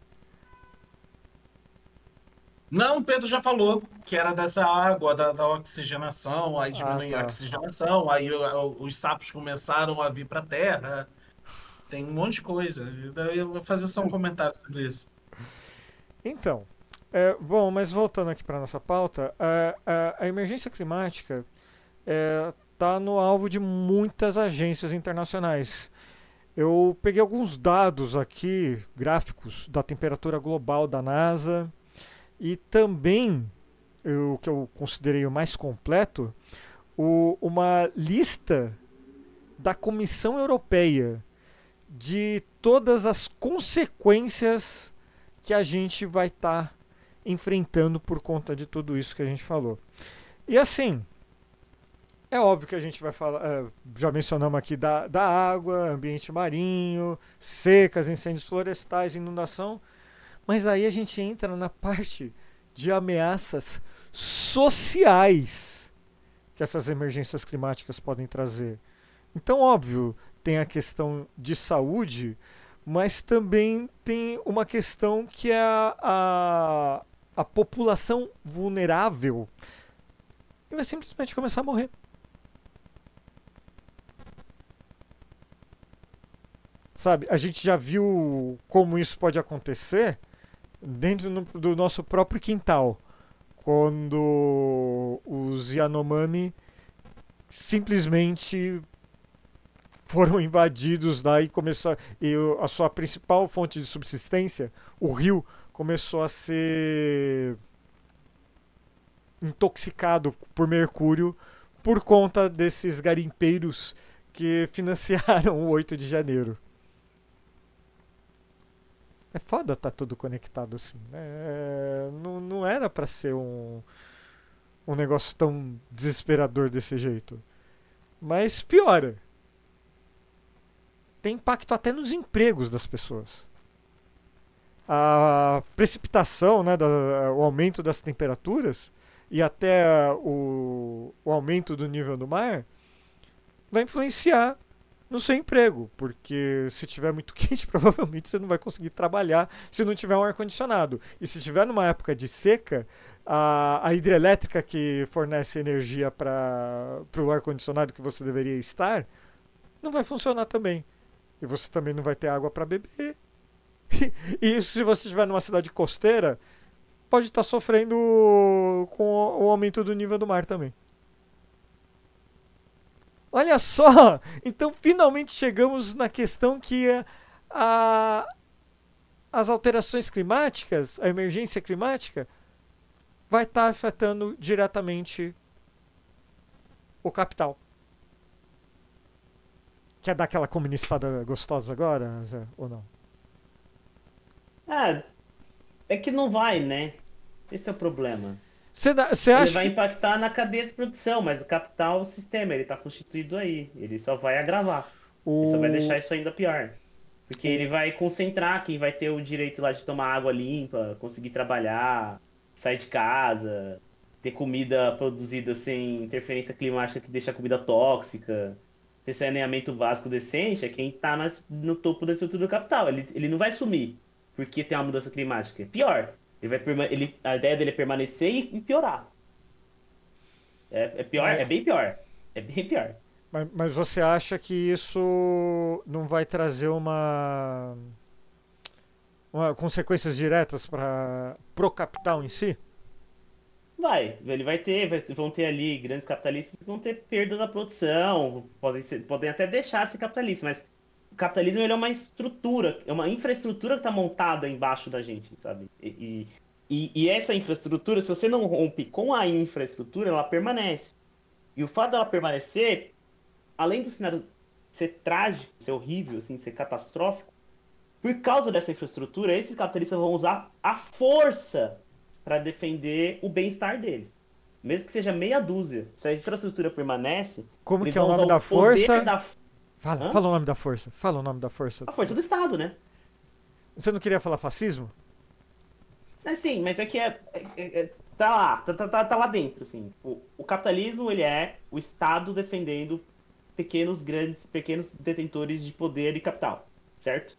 Não, o Pedro já falou que era dessa água, da, da oxigenação, aí diminuiu ah, tá. a oxigenação, aí os sapos começaram a vir para a terra. Tem um monte de coisa. Eu vou fazer só um comentário sobre isso. Então, é, bom, mas voltando aqui para nossa pauta, a, a, a, emergência climática está é, no alvo de muitas agências internacionais. Eu peguei alguns dados aqui, gráficos, da temperatura global da NASA e também, o que eu considerei o mais completo, o, uma lista da Comissão Europeia de todas as consequências que a gente vai estar tá enfrentando por conta de tudo isso que a gente falou. E assim, é óbvio que a gente vai falar, é, já mencionamos aqui da, da água, ambiente marinho, secas, incêndios florestais, inundação, mas aí a gente entra na parte de ameaças sociais que essas emergências climáticas podem trazer. Então, óbvio, tem a questão de saúde, mas também tem uma questão que é a, a, a população vulnerável e vai simplesmente começar a morrer. Sabe, a gente já viu como isso pode acontecer dentro no, do nosso próprio quintal, quando os Yanomami simplesmente foram invadidos lá e começou e a sua principal fonte de subsistência, o rio, começou a ser intoxicado por mercúrio por conta desses garimpeiros que financiaram o 8 de janeiro. É foda tá tudo conectado assim. Né? É, não, não era para ser um, um negócio tão desesperador desse jeito. Mas piora tem impacto até nos empregos das pessoas. A precipitação, né, da, o aumento das temperaturas e até o, o aumento do nível do mar vai influenciar no seu emprego, porque se tiver muito [LAUGHS] quente, provavelmente você não vai conseguir trabalhar se não tiver um ar-condicionado. E se tiver numa época de seca, a, a hidrelétrica que fornece energia para o ar-condicionado que você deveria estar, não vai funcionar também. E você também não vai ter água para beber. [LAUGHS] e isso se você estiver numa cidade costeira, pode estar sofrendo com o aumento do nível do mar também. Olha só! [LAUGHS] Então finalmente chegamos na questão que a, a, as alterações climáticas, a emergência climática, vai estar afetando diretamente o capital. Quer dar aquela comunistada gostosa agora, Zé, ou não? Ah, é que não vai, né? Esse é o problema. Você Ele acha vai que... impactar na cadeia de produção, mas o capital, o sistema, ele tá substituído aí. Ele só vai agravar. Ele só vai o... deixar isso ainda pior. Porque ele vai concentrar quem vai ter o direito lá de tomar água limpa, conseguir trabalhar, sair de casa, ter comida produzida sem interferência climática que deixa a comida tóxica, ter saneamento básico decente, é quem tá nas- no topo da estrutura do capital. Ele, ele não vai sumir porque tem uma mudança climática. É pior. Ele vai ele, a ideia dele é permanecer e, e piorar. É, é pior, É. é bem pior. É bem pior. Mas, mas você acha que isso não vai trazer uma, uma consequências diretas para pro capital em si? Vai, ele vai ter, vai- vão ter ali grandes capitalistas que vão ter perda da produção, podem, ser, podem até deixar de ser capitalistas, mas o capitalismo é uma estrutura, é uma infraestrutura que está montada embaixo da gente, sabe? E, e, e essa infraestrutura, se você não rompe com a infraestrutura, ela permanece. E o fato dela permanecer, além do cenário ser trágico, ser horrível, assim, ser catastrófico, por causa dessa infraestrutura, esses capitalistas vão usar a força para defender o bem-estar deles. Mesmo que seja meia dúzia, se a infraestrutura permanece, Como que é o nome da força? da- Fala, Hã? fala o nome da força. Fala o nome da força. a força do Estado, né? Você não queria falar fascismo? É sim, mas é que é, é- é- é- tá lá, tá, tá- tá- tá lá dentro, assim. O, o capitalismo, ele é o Estado defendendo pequenos, grandes, pequenos detentores de poder e capital, certo?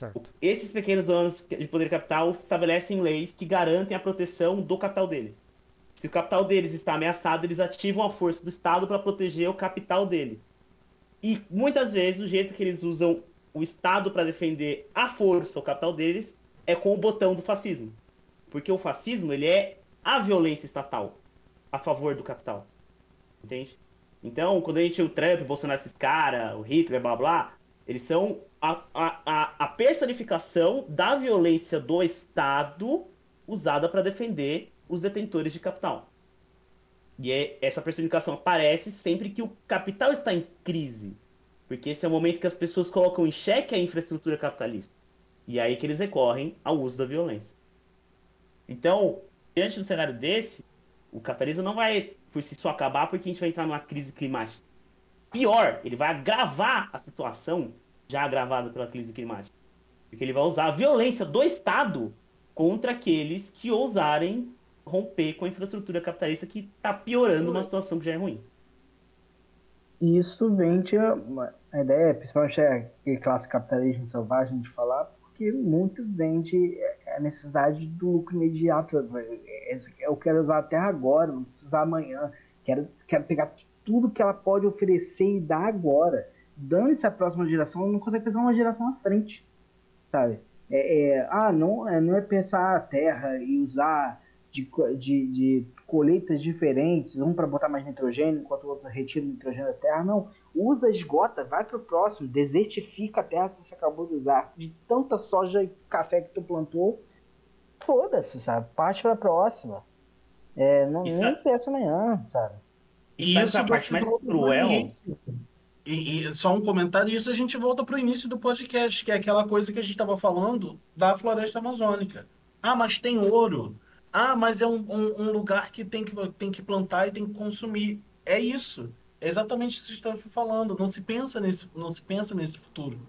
Certo. Esses pequenos donos de poder capital estabelecem leis que garantem a proteção do capital deles. Se o capital deles está ameaçado, eles ativam a força do Estado para proteger o capital deles. E muitas vezes o jeito que eles usam o Estado para defender a força, o capital deles, é com o botão do fascismo. Porque o fascismo, ele é a violência estatal a favor do capital. Entende? Então, quando a gente o Trump, o Bolsonaro, esses caras, o Hitler, blá blá, eles são a, a, a, personificação da violência do Estado usada para defender os detentores de capital. E é- essa personificação aparece sempre que o capital está em crise. Porque esse é o momento que as pessoas colocam em xeque a infraestrutura capitalista. E é aí que eles recorrem ao uso da violência. Então, diante do cenário desse, o capitalismo não vai por si só acabar porque a gente vai entrar numa crise climática. Pior, ele vai agravar a situação já agravada pela crise climática. Porque ele vai usar a violência do Estado contra aqueles que ousarem romper com a infraestrutura capitalista que está piorando uma situação que já é ruim. Isso vem de uma, a ideia, principalmente é aquele clássico capitalismo selvagem de falar, porque muito vem de é, a necessidade do lucro imediato. É, Eu quero usar a terra agora, não preciso usar amanhã. Quero, quero pegar tudo que ela pode oferecer e dar agora. Dane-se a próxima geração, ela não consegue pensar uma geração à frente, sabe? É, é, ah, não, é, não é pensar a terra e usar de, de, de colheitas diferentes, um para botar mais nitrogênio, enquanto o outro retira o nitrogênio da terra. Não, usa, esgota, vai pro próximo, desertifica a terra que você acabou de usar. De tanta soja e café que tu plantou, foda-se, sabe? Parte pra próxima. É, não, Isso nem é- pensa amanhã, sabe? E Sabe isso a parte mais cruel? E, e só um comentário, isso a gente volta para o início do podcast, que é aquela coisa que a gente estava falando da floresta amazônica. Ah, mas tem ouro. Ah, mas é um, um- um lugar que tem, que tem que plantar e tem que consumir. É isso. É exatamente isso que você estava falando. Não se pensa nesse, não se pensa nesse futuro.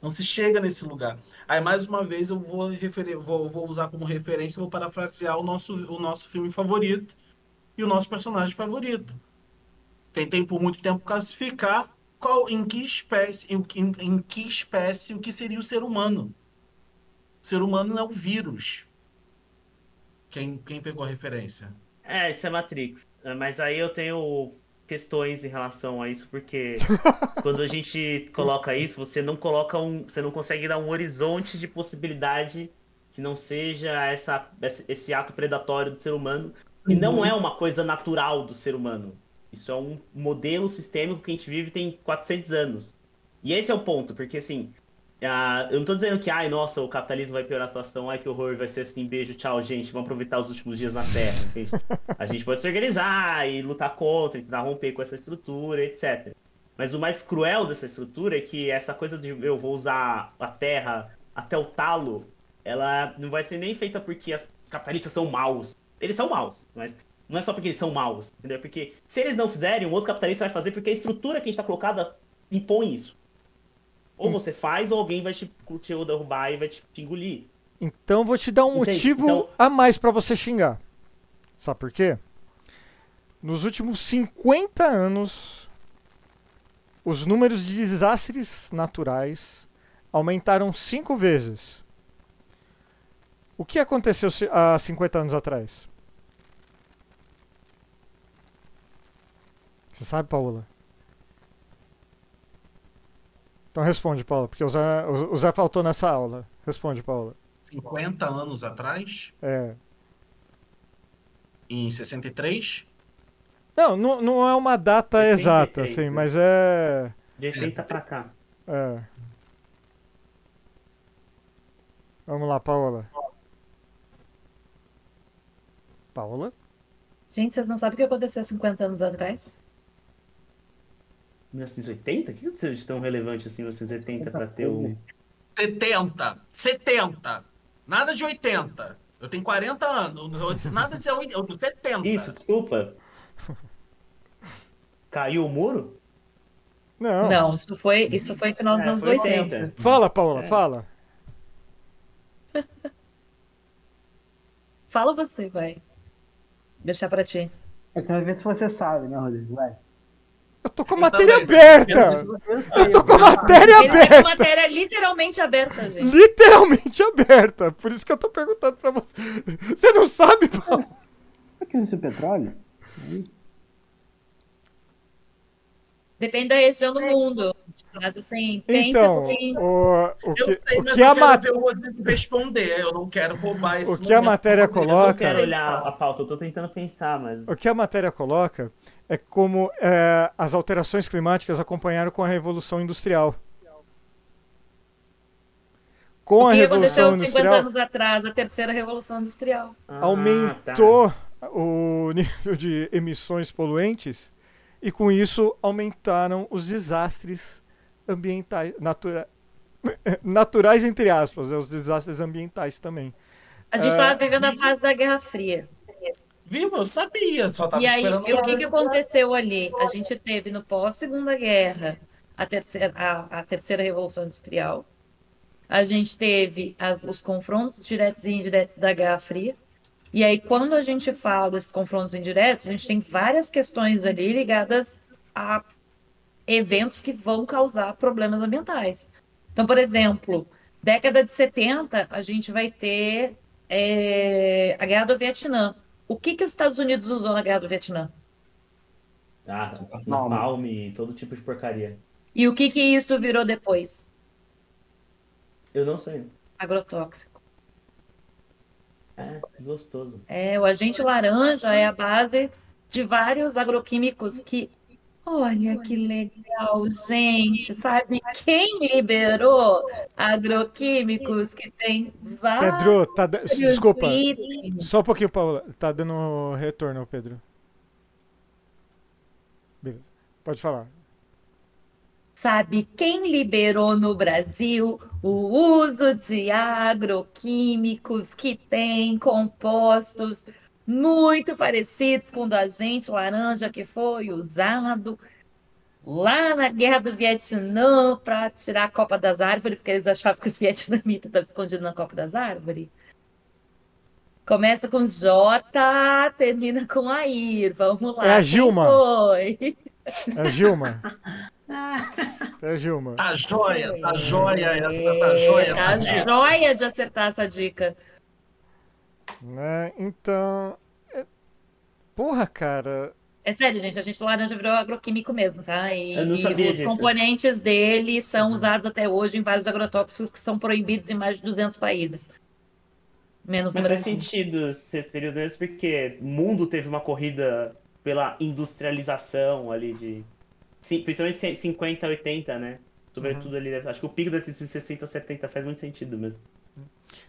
Não se chega nesse lugar. Aí, mais uma vez, eu vou, referir, vou, vou usar como referência, vou parafrasear o nosso, o nosso filme favorito e o nosso personagem favorito. Tentei por muito tempo classificar qual, em que espécie, em, em, em que espécie o que seria o ser humano. O ser humano é o vírus. Quem, quem pegou a referência? É, isso é Matrix. É, Mas aí eu tenho questões em relação a isso, porque [LAUGHS] quando a gente coloca isso, você não coloca um. Você não consegue dar um horizonte de possibilidade que não seja essa, esse- esse ato predatório do ser humano, que não é uma coisa natural do ser humano. Isso é um modelo sistêmico que a gente vive tem 400 anos. E esse é o ponto, porque assim, ah, eu não tô dizendo que, ai, nossa, o capitalismo vai piorar a situação, ai, que horror, vai ser assim, beijo, tchau, gente, vamos aproveitar os últimos dias na Terra, entende? [LAUGHS] A gente pode se organizar e lutar contra, e tentar romper com essa estrutura, etc. Mas o mais cruel dessa estrutura é que essa coisa de eu vou usar a Terra até o talo, ela não vai ser nem feita porque os capitalistas são maus. Eles são maus, mas não é só porque eles são maus, entendeu? Porque se eles não fizerem, um outro capitalista vai fazer porque a estrutura que a gente está colocada impõe isso. Ou você faz, ou alguém vai te, te derrubar e vai te, te engolir. Então vou te dar um Entende? motivo Então- a mais pra você xingar. Sabe por quê? Nos últimos 50 anos, os números de desastres naturais aumentaram cinco vezes. O que aconteceu há 50 anos atrás? Você sabe, Paola? Então responde, Paula, porque o Zé, o Zé faltou nessa aula. Responde, Paula. 50 anos atrás, É. em 63, Não, não, não é uma data 73, exata, assim, né? mas é. De 80 pra cá. É. Vamos lá, Paola. Paola? Gente, vocês não sabem o que aconteceu 50 anos atrás? 1980? O que aconteceu de tão relevante assim, 1980, pra ter um. 70, 70, nada de 80. Eu tenho 40 anos, nada de 80, 70. Isso, desculpa. Caiu o muro? Não. Não, isso foi, isso foi final dos É, anos foi 80. 80. Fala, Paola, É. fala. Fala você, vai. Deixar pra ti. Eu quero ver se você sabe, né, Rodrigo? Vai. Eu tô com a Eu matéria também. aberta! Eu sei, Eu tô com a saber. matéria Ele tem aberta! uma matéria literalmente aberta, gente. Literalmente aberta! Por isso que eu tô perguntando pra você. Você não sabe, Paola? Será que existe o petróleo? Depende da região do mundo. Mas assim, pensa Então, um pouquinho. o, o Eu que, sei, o que eu a quero ma- ver o Rodrigo responder. Eu não quero roubar esse o que a matéria Rodrigo. Eu não coloca. quero olhar a pauta, eu tô tentando pensar, mas. O que a matéria coloca é como é, as alterações climáticas acompanharam com a Revolução Industrial. Com O a que Revolução aconteceu 50 Industrial, anos atrás, a terceira revolução industrial? Ah, aumentou tá. o [LAUGHS] nível de emissões poluentes e com isso aumentaram os desastres ambientais, natura- [LAUGHS] naturais entre aspas, né, os desastres ambientais também. A gente É. estava vivendo a fase da Guerra Fria. Viu? Eu sabia, só tava E aí, esperando. o que, que aconteceu ali? A gente teve no pós-segunda guerra a terceira, a, a terceira revolução industrial. A gente teve as- os confrontos diretos e indiretos da Guerra Fria. E aí, quando a gente fala desses confrontos indiretos, a gente tem várias questões ali ligadas a eventos que vão causar problemas ambientais. Então, por exemplo, década de 70, a gente vai ter é, a Guerra do Vietnã. O que, que os Estados Unidos usou na Guerra do Vietnã? Ah, napalm e todo tipo de porcaria. E o que, que isso virou depois? Eu não sei. Agrotóxico. É, gostoso. É, o agente laranja é a base de vários agroquímicos que. Olha que legal, gente. Sabe quem liberou agroquímicos que tem vários. Pedro, tá da- desculpa, itens? só um pouquinho, Paula. Tá dando retorno, Pedro. Beleza, pode falar. Sabe quem liberou no Brasil o uso de agroquímicos que têm compostos muito parecidos com o do agente laranja que foi usado lá na Guerra do Vietnã para tirar a copa das árvores, porque eles achavam que os vietnamitas estavam escondidos na copa das árvores? Começa com J, termina com Air. Vamos lá. É a Gilma. foi? É a Gilma. [LAUGHS] É, Gilma. Tá joia, tá joia essa, tá joia essa Tá dica. joia de acertar essa dica. Né? Então. é- Porra, cara. É sério, gente, a gente laranja virou agroquímico mesmo, tá? E, Eu não e sabia os disso. componentes dele são usados até hoje em vários agrotóxicos que são proibidos em mais de 200 países. Menos no Mas faz sentido ser esse período mesmo, porque o mundo teve uma corrida pela industrialização ali de. Principalmente 50, 80, né? Sobretudo ali, acho que o pico da década de 60, 70 faz muito sentido mesmo.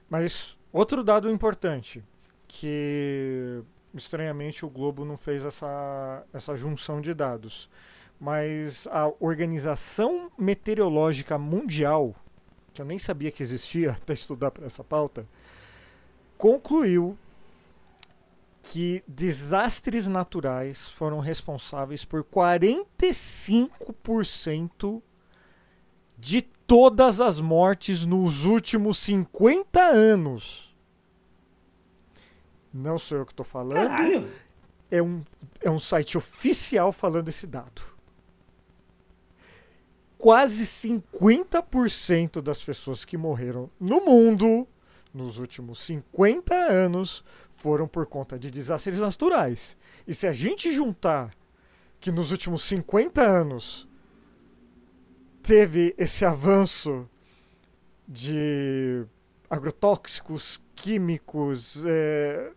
Mas outro dado importante, que estranhamente o Globo não fez essa, essa junção de dados. Mas a Organização Meteorológica Mundial, que eu nem sabia que existia [LAUGHS] até estudar para essa pauta, concluiu que desastres naturais foram responsáveis por 45% de todas as mortes nos últimos 50 anos. Não sou eu que estou falando, Caralho! é um, é um site oficial falando esse dado. Quase 50% das pessoas que morreram no mundo nos últimos 50 anos foram por conta de desastres naturais. E se a gente juntar que nos últimos 50 anos teve esse avanço de agrotóxicos, químicos, é,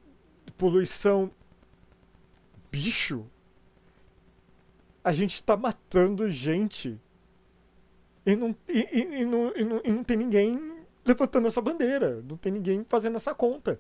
poluição, bicho, a gente está matando gente e não, e, e- e não, e não- e não tem ninguém levantando essa bandeira, não tem ninguém fazendo essa conta.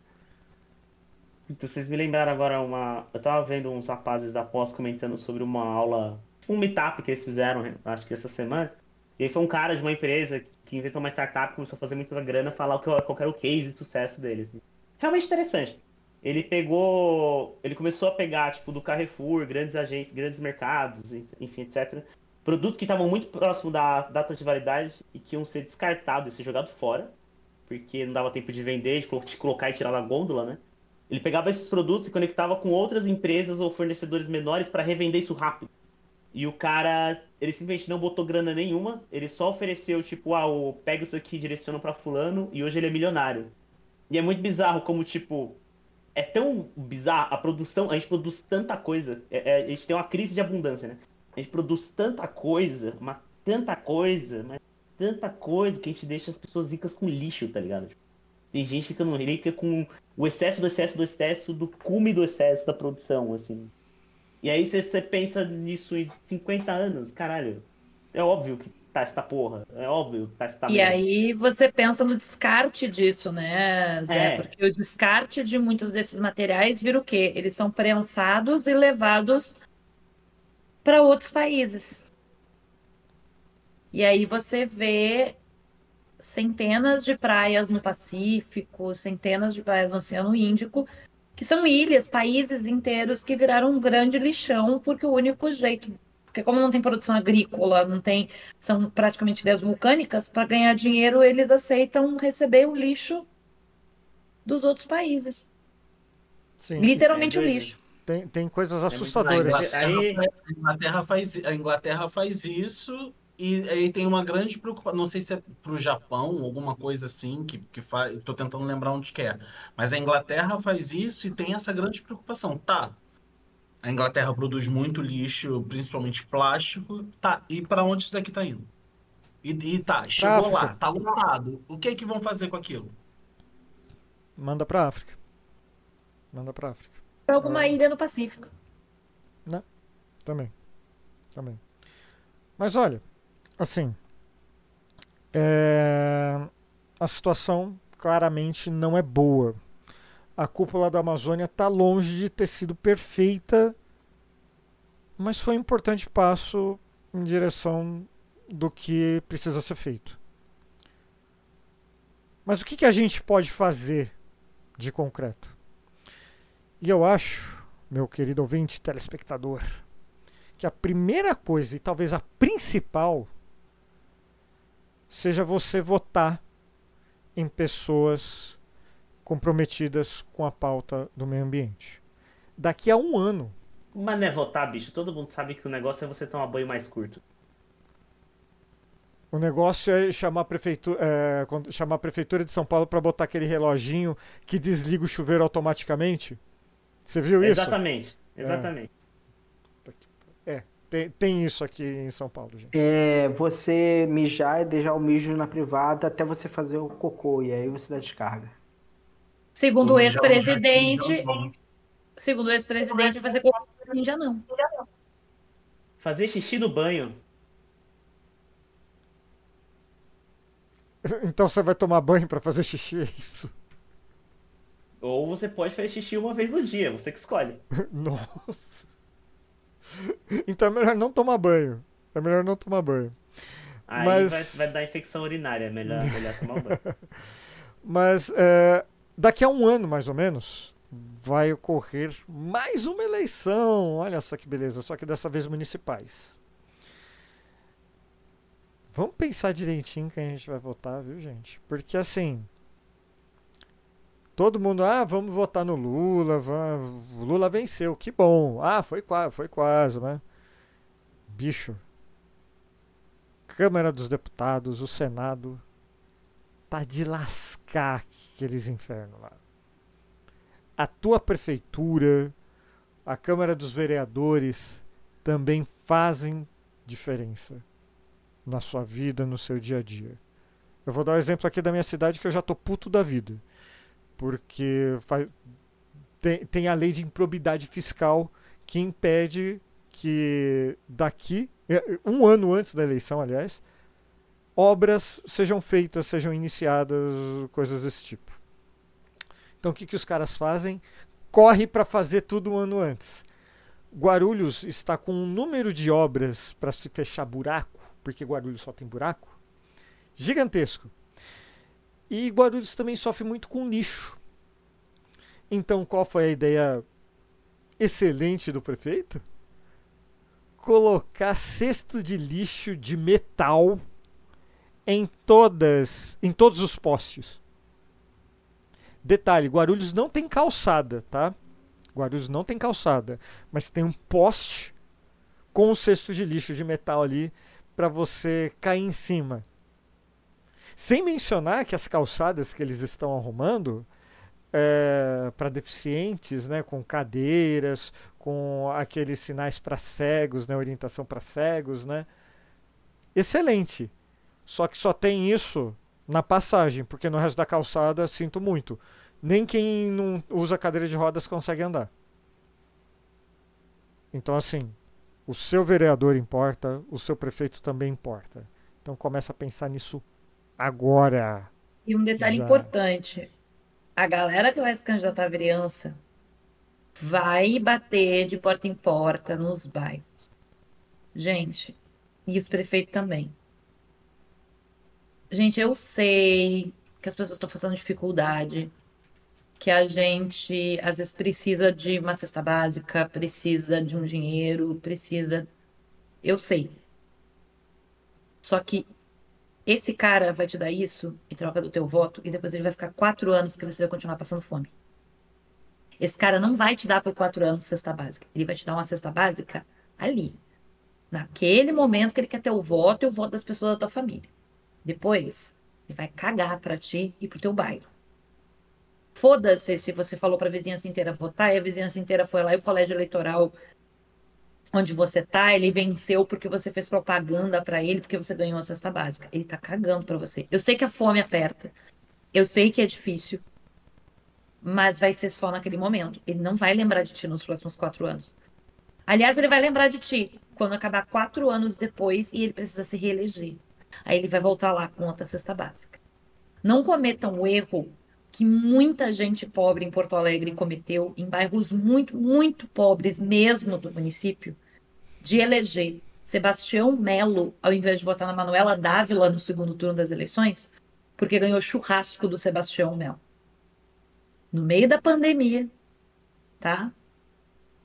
Então, vocês me lembraram agora uma. Eu tava vendo uns rapazes da pós comentando sobre uma aula, um meetup que eles fizeram, acho que essa semana. E aí foi um cara de uma empresa que inventou uma startup, começou a fazer muita grana, falar qual era o case de sucesso deles. Realmente interessante. Ele pegou. Ele começou a pegar, tipo, do Carrefour, grandes agências, grandes mercados, enfim, etc. Produtos que estavam muito próximos da data de validade e que iam ser descartados e ser jogados fora, porque não dava tempo de vender, de colo- de colocar e tirar da gôndola, né? Ele pegava esses produtos e conectava com outras empresas ou fornecedores menores para revender isso rápido. E o cara, ele simplesmente não botou grana nenhuma, ele só ofereceu, tipo, ah, pega isso aqui e direciona pra fulano, e hoje ele é milionário. E é muito bizarro como, tipo, é tão bizarro a produção, a gente produz tanta coisa, é- é- a gente tem uma crise de abundância, né? A gente produz tanta coisa, mas tanta coisa, mas tanta coisa que a gente deixa as pessoas ricas com lixo, tá ligado? Tem gente ficando rica com o excesso do excesso do excesso do cume do excesso da produção, assim. E aí você- você pensa nisso em 50 anos, caralho. É óbvio que tá essa porra. É óbvio que tá essa E merda. aí você pensa no descarte disso, né, Zé? É. Porque o descarte de muitos desses materiais vira o quê? Eles são prensados e levados para outros países. E aí você vê centenas de praias no Pacífico, centenas de praias no Oceano Índico, que são ilhas, países inteiros que viraram um grande lixão, porque o único jeito, porque como não tem produção agrícola, não tem são praticamente ilhas vulcânicas, para ganhar dinheiro eles aceitam receber o lixo dos outros países. Sim, Literalmente o lixo. tem, tem coisas muito assustadoras. doido. Aí- A Inglaterra faz, a Inglaterra faz isso e aí tem uma grande preocupação. Não sei se é para o Japão, alguma coisa assim, que, que faz. Estou tentando lembrar onde que é. Mas a Inglaterra faz isso e tem essa grande preocupação. Tá. A Inglaterra produz muito lixo, principalmente plástico. Tá. E para onde isso daqui tá indo? E, e tá, chegou lá, África. tá lotado. O que é que vão fazer com aquilo? Manda pra África. Manda pra África. Para alguma ilha no Pacífico. Também. Também. Mas olha, assim. é, A situação claramente não é boa. A cúpula da Amazônia está longe de ter sido perfeita, mas foi um importante passo em direção do que precisa ser feito. Mas o que, que a gente pode fazer de concreto? E eu acho, meu querido ouvinte telespectador, que a primeira coisa e talvez a principal seja você votar em pessoas comprometidas com a pauta do meio ambiente. Daqui a um ano, Mas não é votar, bicho. Todo mundo sabe que o negócio é você tomar banho mais curto. O negócio é chamar a prefeitura, é, chamar a prefeitura de São Paulo para botar aquele reloginho que desliga o chuveiro automaticamente. Você viu isso? Exatamente, exatamente. Tem, tem isso aqui em São Paulo, gente. É você mijar e deixar o mijo na privada até você fazer o cocô, e aí você dá descarga. Segundo o ex-presidente, já- segundo o ex-presidente, fazer cocô assim já não. Fazer xixi no banho. [LAUGHS] Então você vai tomar banho para fazer xixi, é isso? Ou você pode fazer xixi uma vez no dia, você que escolhe. [LAUGHS] Nossa. [LAUGHS] Então é melhor não tomar banho. É melhor não tomar banho. Aí Mas- vai, vai dar infecção urinária, é melhor, [LAUGHS] melhor tomar banho. Mas é, daqui a um ano, mais ou menos, vai ocorrer mais uma eleição. Olha só que beleza, só que dessa vez municipais. Vamos pensar direitinho que a gente vai votar, viu, gente? Porque assim. Todo mundo, ah, vamos votar no Lula, vamos, Lula venceu, que bom. Ah, foi quase, foi quase, né? Bicho. Câmara dos Deputados, o Senado, tá de lascar aqueles infernos lá. A tua prefeitura, a Câmara dos Vereadores também fazem diferença na sua vida, no seu dia a dia. Eu vou dar um exemplo aqui da minha cidade que eu já tô puto da vida. Porque fa- tem, tem a lei de improbidade fiscal que impede que daqui, eh, um ano antes da eleição, aliás, obras sejam feitas, sejam iniciadas, coisas desse tipo. Então o que, que os caras fazem? Corre para fazer tudo um ano antes. Guarulhos está com um número de obras para se fechar buraco, porque Guarulhos só tem buraco, gigantesco. E Guarulhos também sofre muito com lixo. Então qual foi a ideia excelente do prefeito? Colocar cesto de lixo de metal em todas, em todos os postes. Detalhe, Guarulhos não tem calçada, tá? Guarulhos não tem calçada, mas tem um poste com um cesto de lixo de metal ali para você cair em cima. Sem mencionar que as calçadas que eles estão arrumando é, para deficientes, né, com cadeiras, com aqueles sinais para cegos, né, orientação para cegos, né? Excelente. Só que só tem isso na passagem, porque no resto da calçada sinto muito. Nem quem não usa cadeira de rodas consegue andar. Então assim, o seu vereador importa, o seu prefeito também importa. Então começa a pensar nisso agora. E um detalhe Já. importante: a galera que vai se candidatar à vereança vai bater de porta em porta nos bairros. Gente, e os prefeitos também. Gente, eu sei que as pessoas estão passando dificuldade, que a gente às vezes precisa de uma cesta básica, precisa de um dinheiro, precisa. Eu sei. Só que esse cara vai te dar isso em troca do teu voto e depois ele vai ficar quatro anos que você vai continuar passando fome. Esse cara não vai te dar por quatro anos cesta básica. Ele vai te dar uma cesta básica ali. Naquele momento que ele quer ter o voto e o voto das pessoas da tua família. Depois, ele vai cagar pra ti e pro teu bairro. Foda-se se você falou pra vizinhança inteira votar e a vizinhança inteira foi lá e o colégio eleitoral onde você tá, ele venceu porque você fez propaganda pra ele, porque você ganhou a cesta básica. Ele tá cagando pra você. Eu sei que a fome aperta. Eu sei que é difícil. Mas vai ser só naquele momento. Ele não vai lembrar de ti nos próximos quatro anos. Aliás, ele vai lembrar de ti quando acabar quatro anos depois e ele precisa se reeleger. Aí ele vai voltar lá com outra cesta básica. Não cometam o erro que muita gente pobre em Porto Alegre cometeu, em bairros muito, muito pobres mesmo do município, de eleger Sebastião Melo ao invés de votar na Manuela Dávila no segundo turno das eleições, porque ganhou churrasco do Sebastião Melo. No meio da pandemia, tá?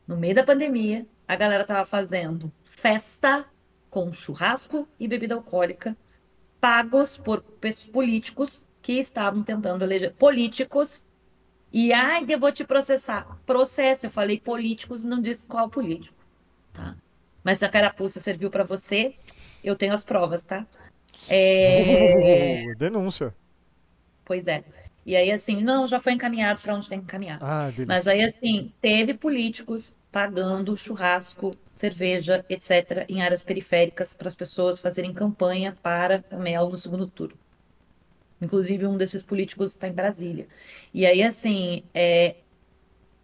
No meio da pandemia, a galera tava fazendo festa com churrasco e bebida alcoólica, pagos por políticos que estavam tentando eleger políticos. E ai, eu vou te processar. Processo, eu falei políticos, não disse qual político, tá? Mas se a carapuça serviu pra você, eu tenho as provas, tá? É, Uh, [LAUGHS] denúncia. Pois é. E aí, assim, não, já foi encaminhado para onde tem que encaminhar. Ah. Mas aí, assim, teve políticos pagando churrasco, cerveja, etc., em áreas periféricas para as pessoas fazerem campanha para Melo no segundo turno. Inclusive, um desses políticos está em Brasília. E aí, assim, é,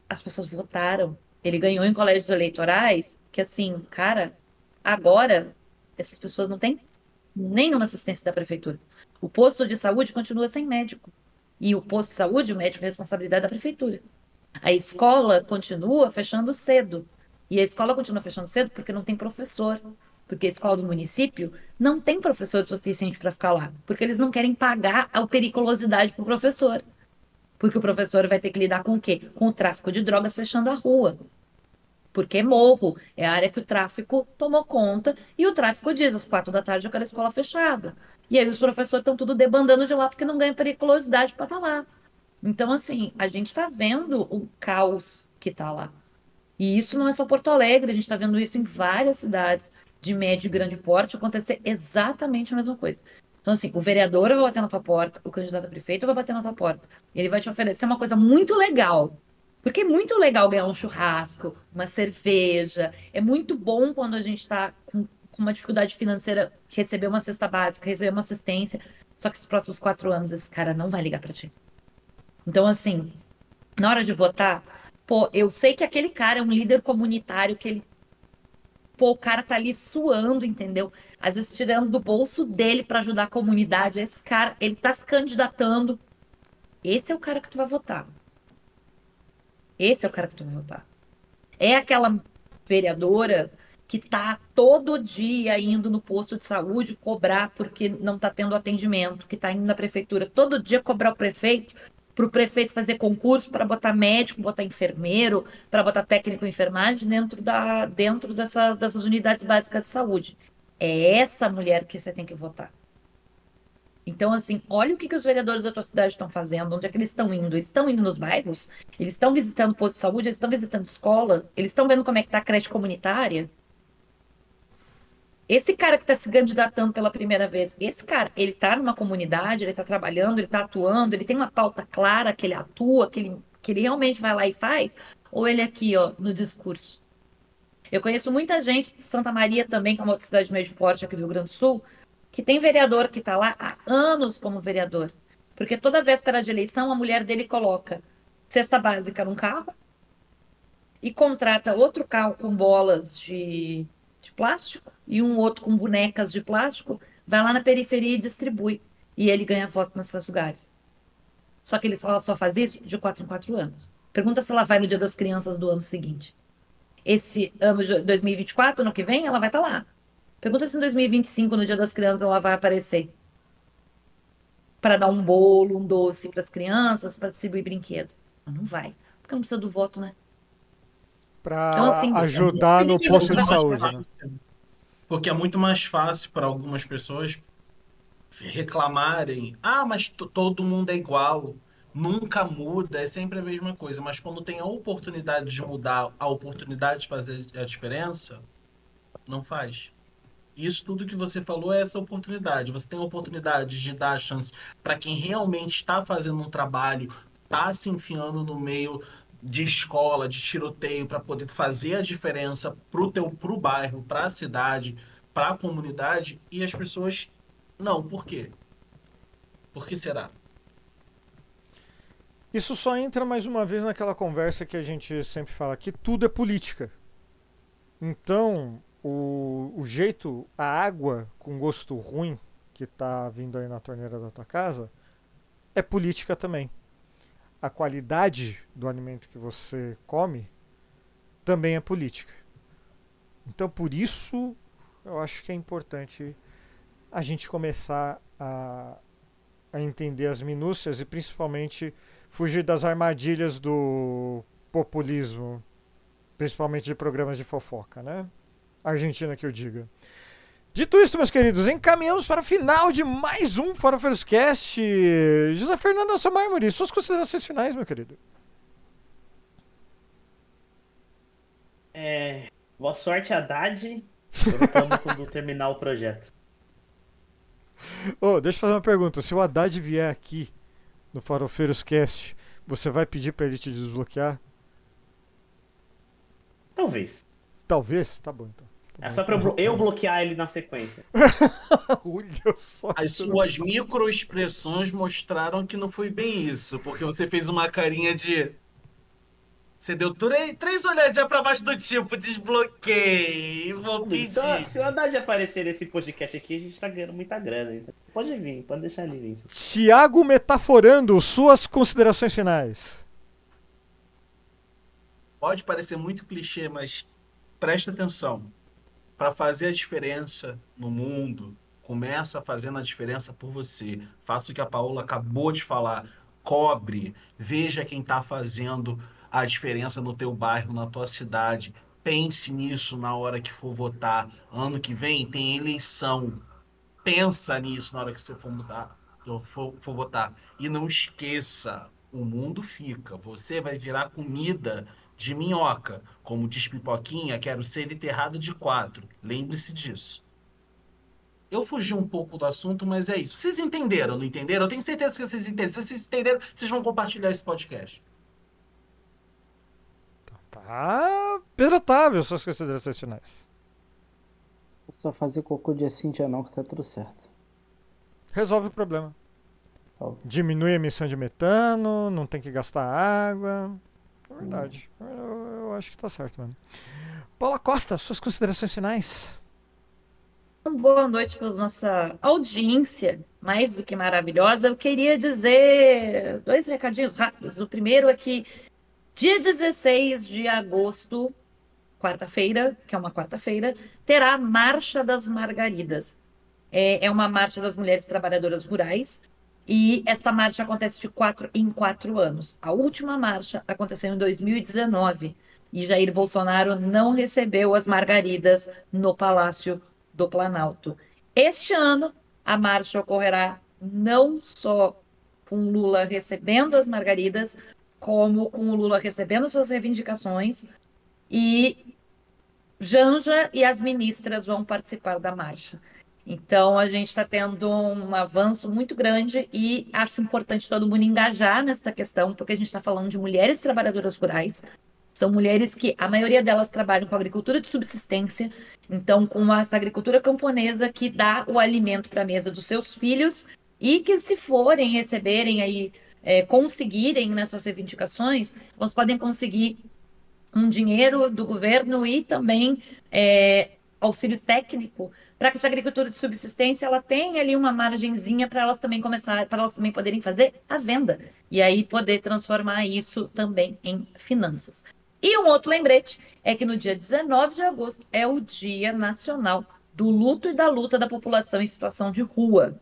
as pessoas votaram. Ele ganhou em colégios eleitorais que, assim, cara, agora essas pessoas não têm nenhuma assistência da prefeitura. O posto de saúde continua sem médico. E o posto de saúde, o médico é responsabilidade da prefeitura. A escola continua fechando cedo. E a escola continua fechando cedo porque não tem professor. Porque a escola do município não tem professor suficiente para ficar lá. Porque eles não querem pagar a periculosidade para o professor. Porque o professor vai ter que lidar com o quê? Com o tráfico de drogas fechando a rua. Porque é morro, é a área que o tráfico tomou conta, e o tráfico diz, às quatro da tarde eu quero a escola fechada. E aí os professores estão tudo debandando de lá porque não ganha periculosidade para estar lá. Então, assim, a gente está vendo o caos que está lá. E isso não é só Porto Alegre, a gente está vendo isso em várias cidades de médio e grande porte acontecer exatamente a mesma coisa. Então, assim, o vereador vai bater na tua porta, o candidato a prefeito vai bater na tua porta. Ele vai te oferecer uma coisa muito legal. Porque é muito legal ganhar um churrasco, uma cerveja. É muito bom quando a gente está com, com uma dificuldade financeira receber uma cesta básica, receber uma assistência. Só que nos próximos quatro anos esse cara não vai ligar para ti. Então, assim, na hora de votar, pô, eu sei que aquele cara é um líder comunitário, que ele. Pô, o cara tá ali suando, entendeu? Às vezes tirando do bolso dele para ajudar a comunidade. Esse cara, ele tá se candidatando. Esse é o cara que tu vai votar. Esse é o cara que tu vai votar. É aquela vereadora que tá todo dia indo no posto de saúde cobrar porque não tá tendo atendimento, que tá indo na prefeitura todo dia cobrar o prefeito para o prefeito fazer concurso para botar médico, botar enfermeiro, para botar técnico em enfermagem dentro, da, dentro dessas, dessas unidades básicas de saúde. É essa mulher que você tem que votar. Então, assim, olha o que, que os vereadores da tua cidade estão fazendo, onde é que eles estão indo. Eles estão indo nos bairros, eles estão visitando posto de saúde, eles estão visitando escola, eles estão vendo como é que tá a creche comunitária. Esse cara que está se candidatando pela primeira vez, esse cara, ele está numa comunidade, ele está trabalhando, ele está atuando, ele tem uma pauta clara que ele atua, que ele, que ele realmente vai lá e faz, ou ele aqui, ó, no discurso? Eu conheço muita gente, Santa Maria também, que é uma outra cidade de médio porte aqui do Rio Grande do Sul, que tem vereador que está lá há anos como vereador. Porque toda véspera de eleição, a mulher dele coloca cesta básica num carro e contrata outro carro com bolas de, de plástico e um outro com bonecas de plástico, vai lá na periferia e distribui. E ele ganha voto nesses lugares. Só que ele só, só faz isso de quatro em quatro anos. Pergunta se ela vai no Dia das Crianças do ano seguinte. Esse ano de 2024, ano que vem, ela vai estar lá. Pergunta se em 2025, no Dia das Crianças, ela vai aparecer. Para dar um bolo, um doce para as crianças, para distribuir brinquedo. Ela não vai. Porque não precisa do voto, né? Para Então, assim, ajudar no posto de saúde, né? fácil. Porque é muito mais fácil para algumas pessoas reclamarem: ah, mas to- todo mundo é igual, nunca muda, é sempre a mesma coisa. Mas quando tem a oportunidade de mudar, a oportunidade de fazer a diferença, não faz. Isso tudo que você falou é essa oportunidade. Você tem a oportunidade de dar a chance para quem realmente está fazendo um trabalho, está se enfiando no meio de escola, de tiroteio, para poder fazer a diferença pro teu pro bairro, para a cidade, para a comunidade, e as pessoas não. Por quê? Por que será? Isso só entra mais uma vez naquela conversa que a gente sempre fala que tudo é política. Então, o, o jeito, a água com gosto ruim que está vindo aí na torneira da tua casa é política também. A qualidade do alimento que você come também é política. Então, por isso, eu acho que é importante a gente começar a, a entender as minúcias e principalmente fugir das armadilhas do populismo, principalmente de programas de fofoca, né? Argentina que eu diga. Dito isso, meus queridos, encaminhamos para o final de mais um Farofeiros Cast. José Fernando Samármori, suas considerações finais, meu querido. É, boa sorte, Haddad. Reclamo [LAUGHS] quando terminar o projeto. Ô, deixa eu fazer uma pergunta. Se o Haddad vier aqui no Farofeiros Cast, você vai pedir pra ele te desbloquear? Talvez. Talvez? Tá bom então. É só pra eu, então. blo- eu bloquear ele na sequência. [LAUGHS] Olha só. As suas microexpressões mostraram que não foi bem isso, porque você fez uma carinha de. Você deu três, três olhadinhas pra baixo do tipo, desbloqueei, vou pedir. Então, se o Haddad aparecer nesse podcast aqui, a gente tá ganhando muita grana. Então pode vir, pode deixar ele vir. Tiago Metaforando, suas considerações finais. Pode parecer muito clichê, mas presta atenção. Para fazer a diferença no mundo, começa fazendo a diferença por você. Faça o que a Paola acabou de falar. Cobre, veja quem está fazendo a diferença no teu bairro, na tua cidade. Pense nisso na hora que for votar. Ano que vem tem eleição. Pensa nisso na hora que você for mudar, for, for votar. E não esqueça, o mundo fica. Você vai virar comida de minhoca. Como diz Pipoquinha, quero ser enterrado de quatro. Lembre-se disso. Eu fugi um pouco do assunto, mas é isso. Vocês entenderam, não entenderam? Eu tenho certeza que vocês entenderam. Se vocês entenderam, vocês vão compartilhar esse podcast. Tá. Pedro Otávio, suas considerações finais. É só fazer cocô de Cintia não que tá tudo certo. Resolve o problema. Salve. Diminui a emissão de metano, não tem que gastar água. Verdade. Eu, eu acho que tá certo, mano. Paula Costa, suas considerações finais. Boa noite para nossa audiência, mais do que maravilhosa. Eu queria dizer dois recadinhos rápidos. O primeiro é que dia 16 de agosto, quarta-feira, que é uma quarta-feira, terá a Marcha das Margaridas. É, é uma marcha das mulheres trabalhadoras rurais e essa marcha acontece de quatro em quatro anos. A última marcha aconteceu em 2019 e Jair Bolsonaro não recebeu as margaridas no Palácio do Planalto. Este ano, a marcha ocorrerá não só com Lula recebendo as margaridas, como com o Lula recebendo suas reivindicações e Janja e as ministras vão participar da marcha. Então, a gente está tendo um avanço muito grande e acho importante todo mundo engajar nessa questão, porque a gente está falando de mulheres trabalhadoras rurais. São mulheres que, a maioria delas, trabalham com agricultura de subsistência, então, com essa agricultura camponesa que dá o alimento para a mesa dos seus filhos e que, se forem receberem aí, é, conseguirem nas suas reivindicações, elas podem conseguir um dinheiro do governo e também é, auxílio técnico para que essa agricultura de subsistência ela tenha ali uma margenzinha para elas também começar, para elas também poderem fazer a venda e aí poder transformar isso também em finanças. E um outro lembrete é que no dia 19 de agosto é o Dia Nacional do Luto e da Luta da População em Situação de Rua.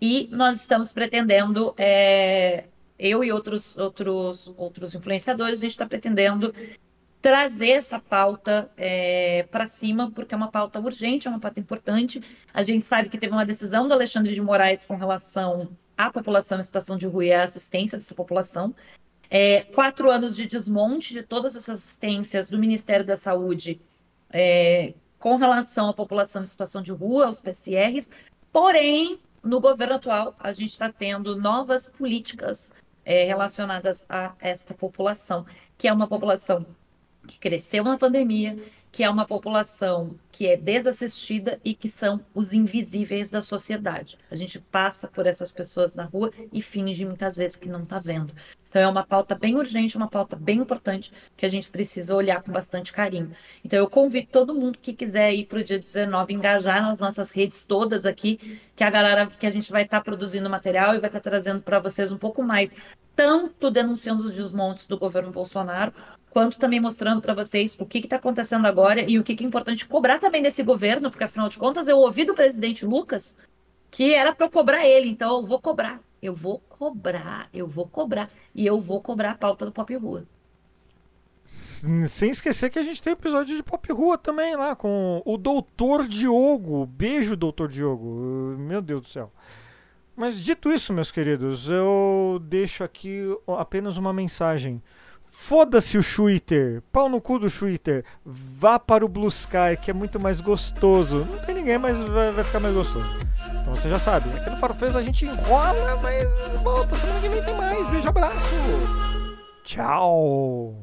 E nós estamos pretendendo, é, eu e outros, outros, outros influenciadores, a gente está pretendendo trazer essa pauta é, para cima, porque é uma pauta urgente, é uma pauta importante. A gente sabe que teve uma decisão do Alexandre de Moraes com relação à população em situação de rua e à assistência dessa população. É, quatro anos de desmonte de todas essas assistências do Ministério da Saúde é, com relação à população em situação de rua, aos PSRs. Porém, no governo atual, a gente está tendo novas políticas é, relacionadas a esta população, que é uma população que cresceu na pandemia, que é uma população que é desassistida e que são os invisíveis da sociedade. A gente passa por essas pessoas na rua e finge muitas vezes que não está vendo. Então é uma pauta bem urgente, uma pauta bem importante que a gente precisa olhar com bastante carinho. Então eu convido todo mundo que quiser ir para o dia 19 engajar nas nossas redes todas aqui, que a galera que a gente vai estar tá produzindo material e vai estar tá trazendo para vocês um pouco mais, tanto denunciando os desmontes do governo Bolsonaro, quanto também mostrando para vocês o que está acontecendo agora e o que, que é importante cobrar também desse governo, porque afinal de contas eu ouvi do presidente Lucas que era para cobrar ele, então eu vou cobrar, eu vou cobrar, eu vou cobrar e eu vou cobrar a pauta do Pop Rua. Sem esquecer que a gente tem episódio de Pop Rua também lá com o Doutor Diogo. Beijo, Doutor Diogo. Meu Deus do céu. Mas dito isso, meus queridos, eu deixo aqui apenas uma mensagem. Foda-se o Twitter, pau no cu do Twitter, vá para o Blue Sky, que é muito mais gostoso. Não tem ninguém, mas vai, vai ficar mais gostoso. Então você já sabe. Aqui no Farofeiros a gente enrola, mas volta. Semana que vem tem mais. Beijo, abraço. Tchau.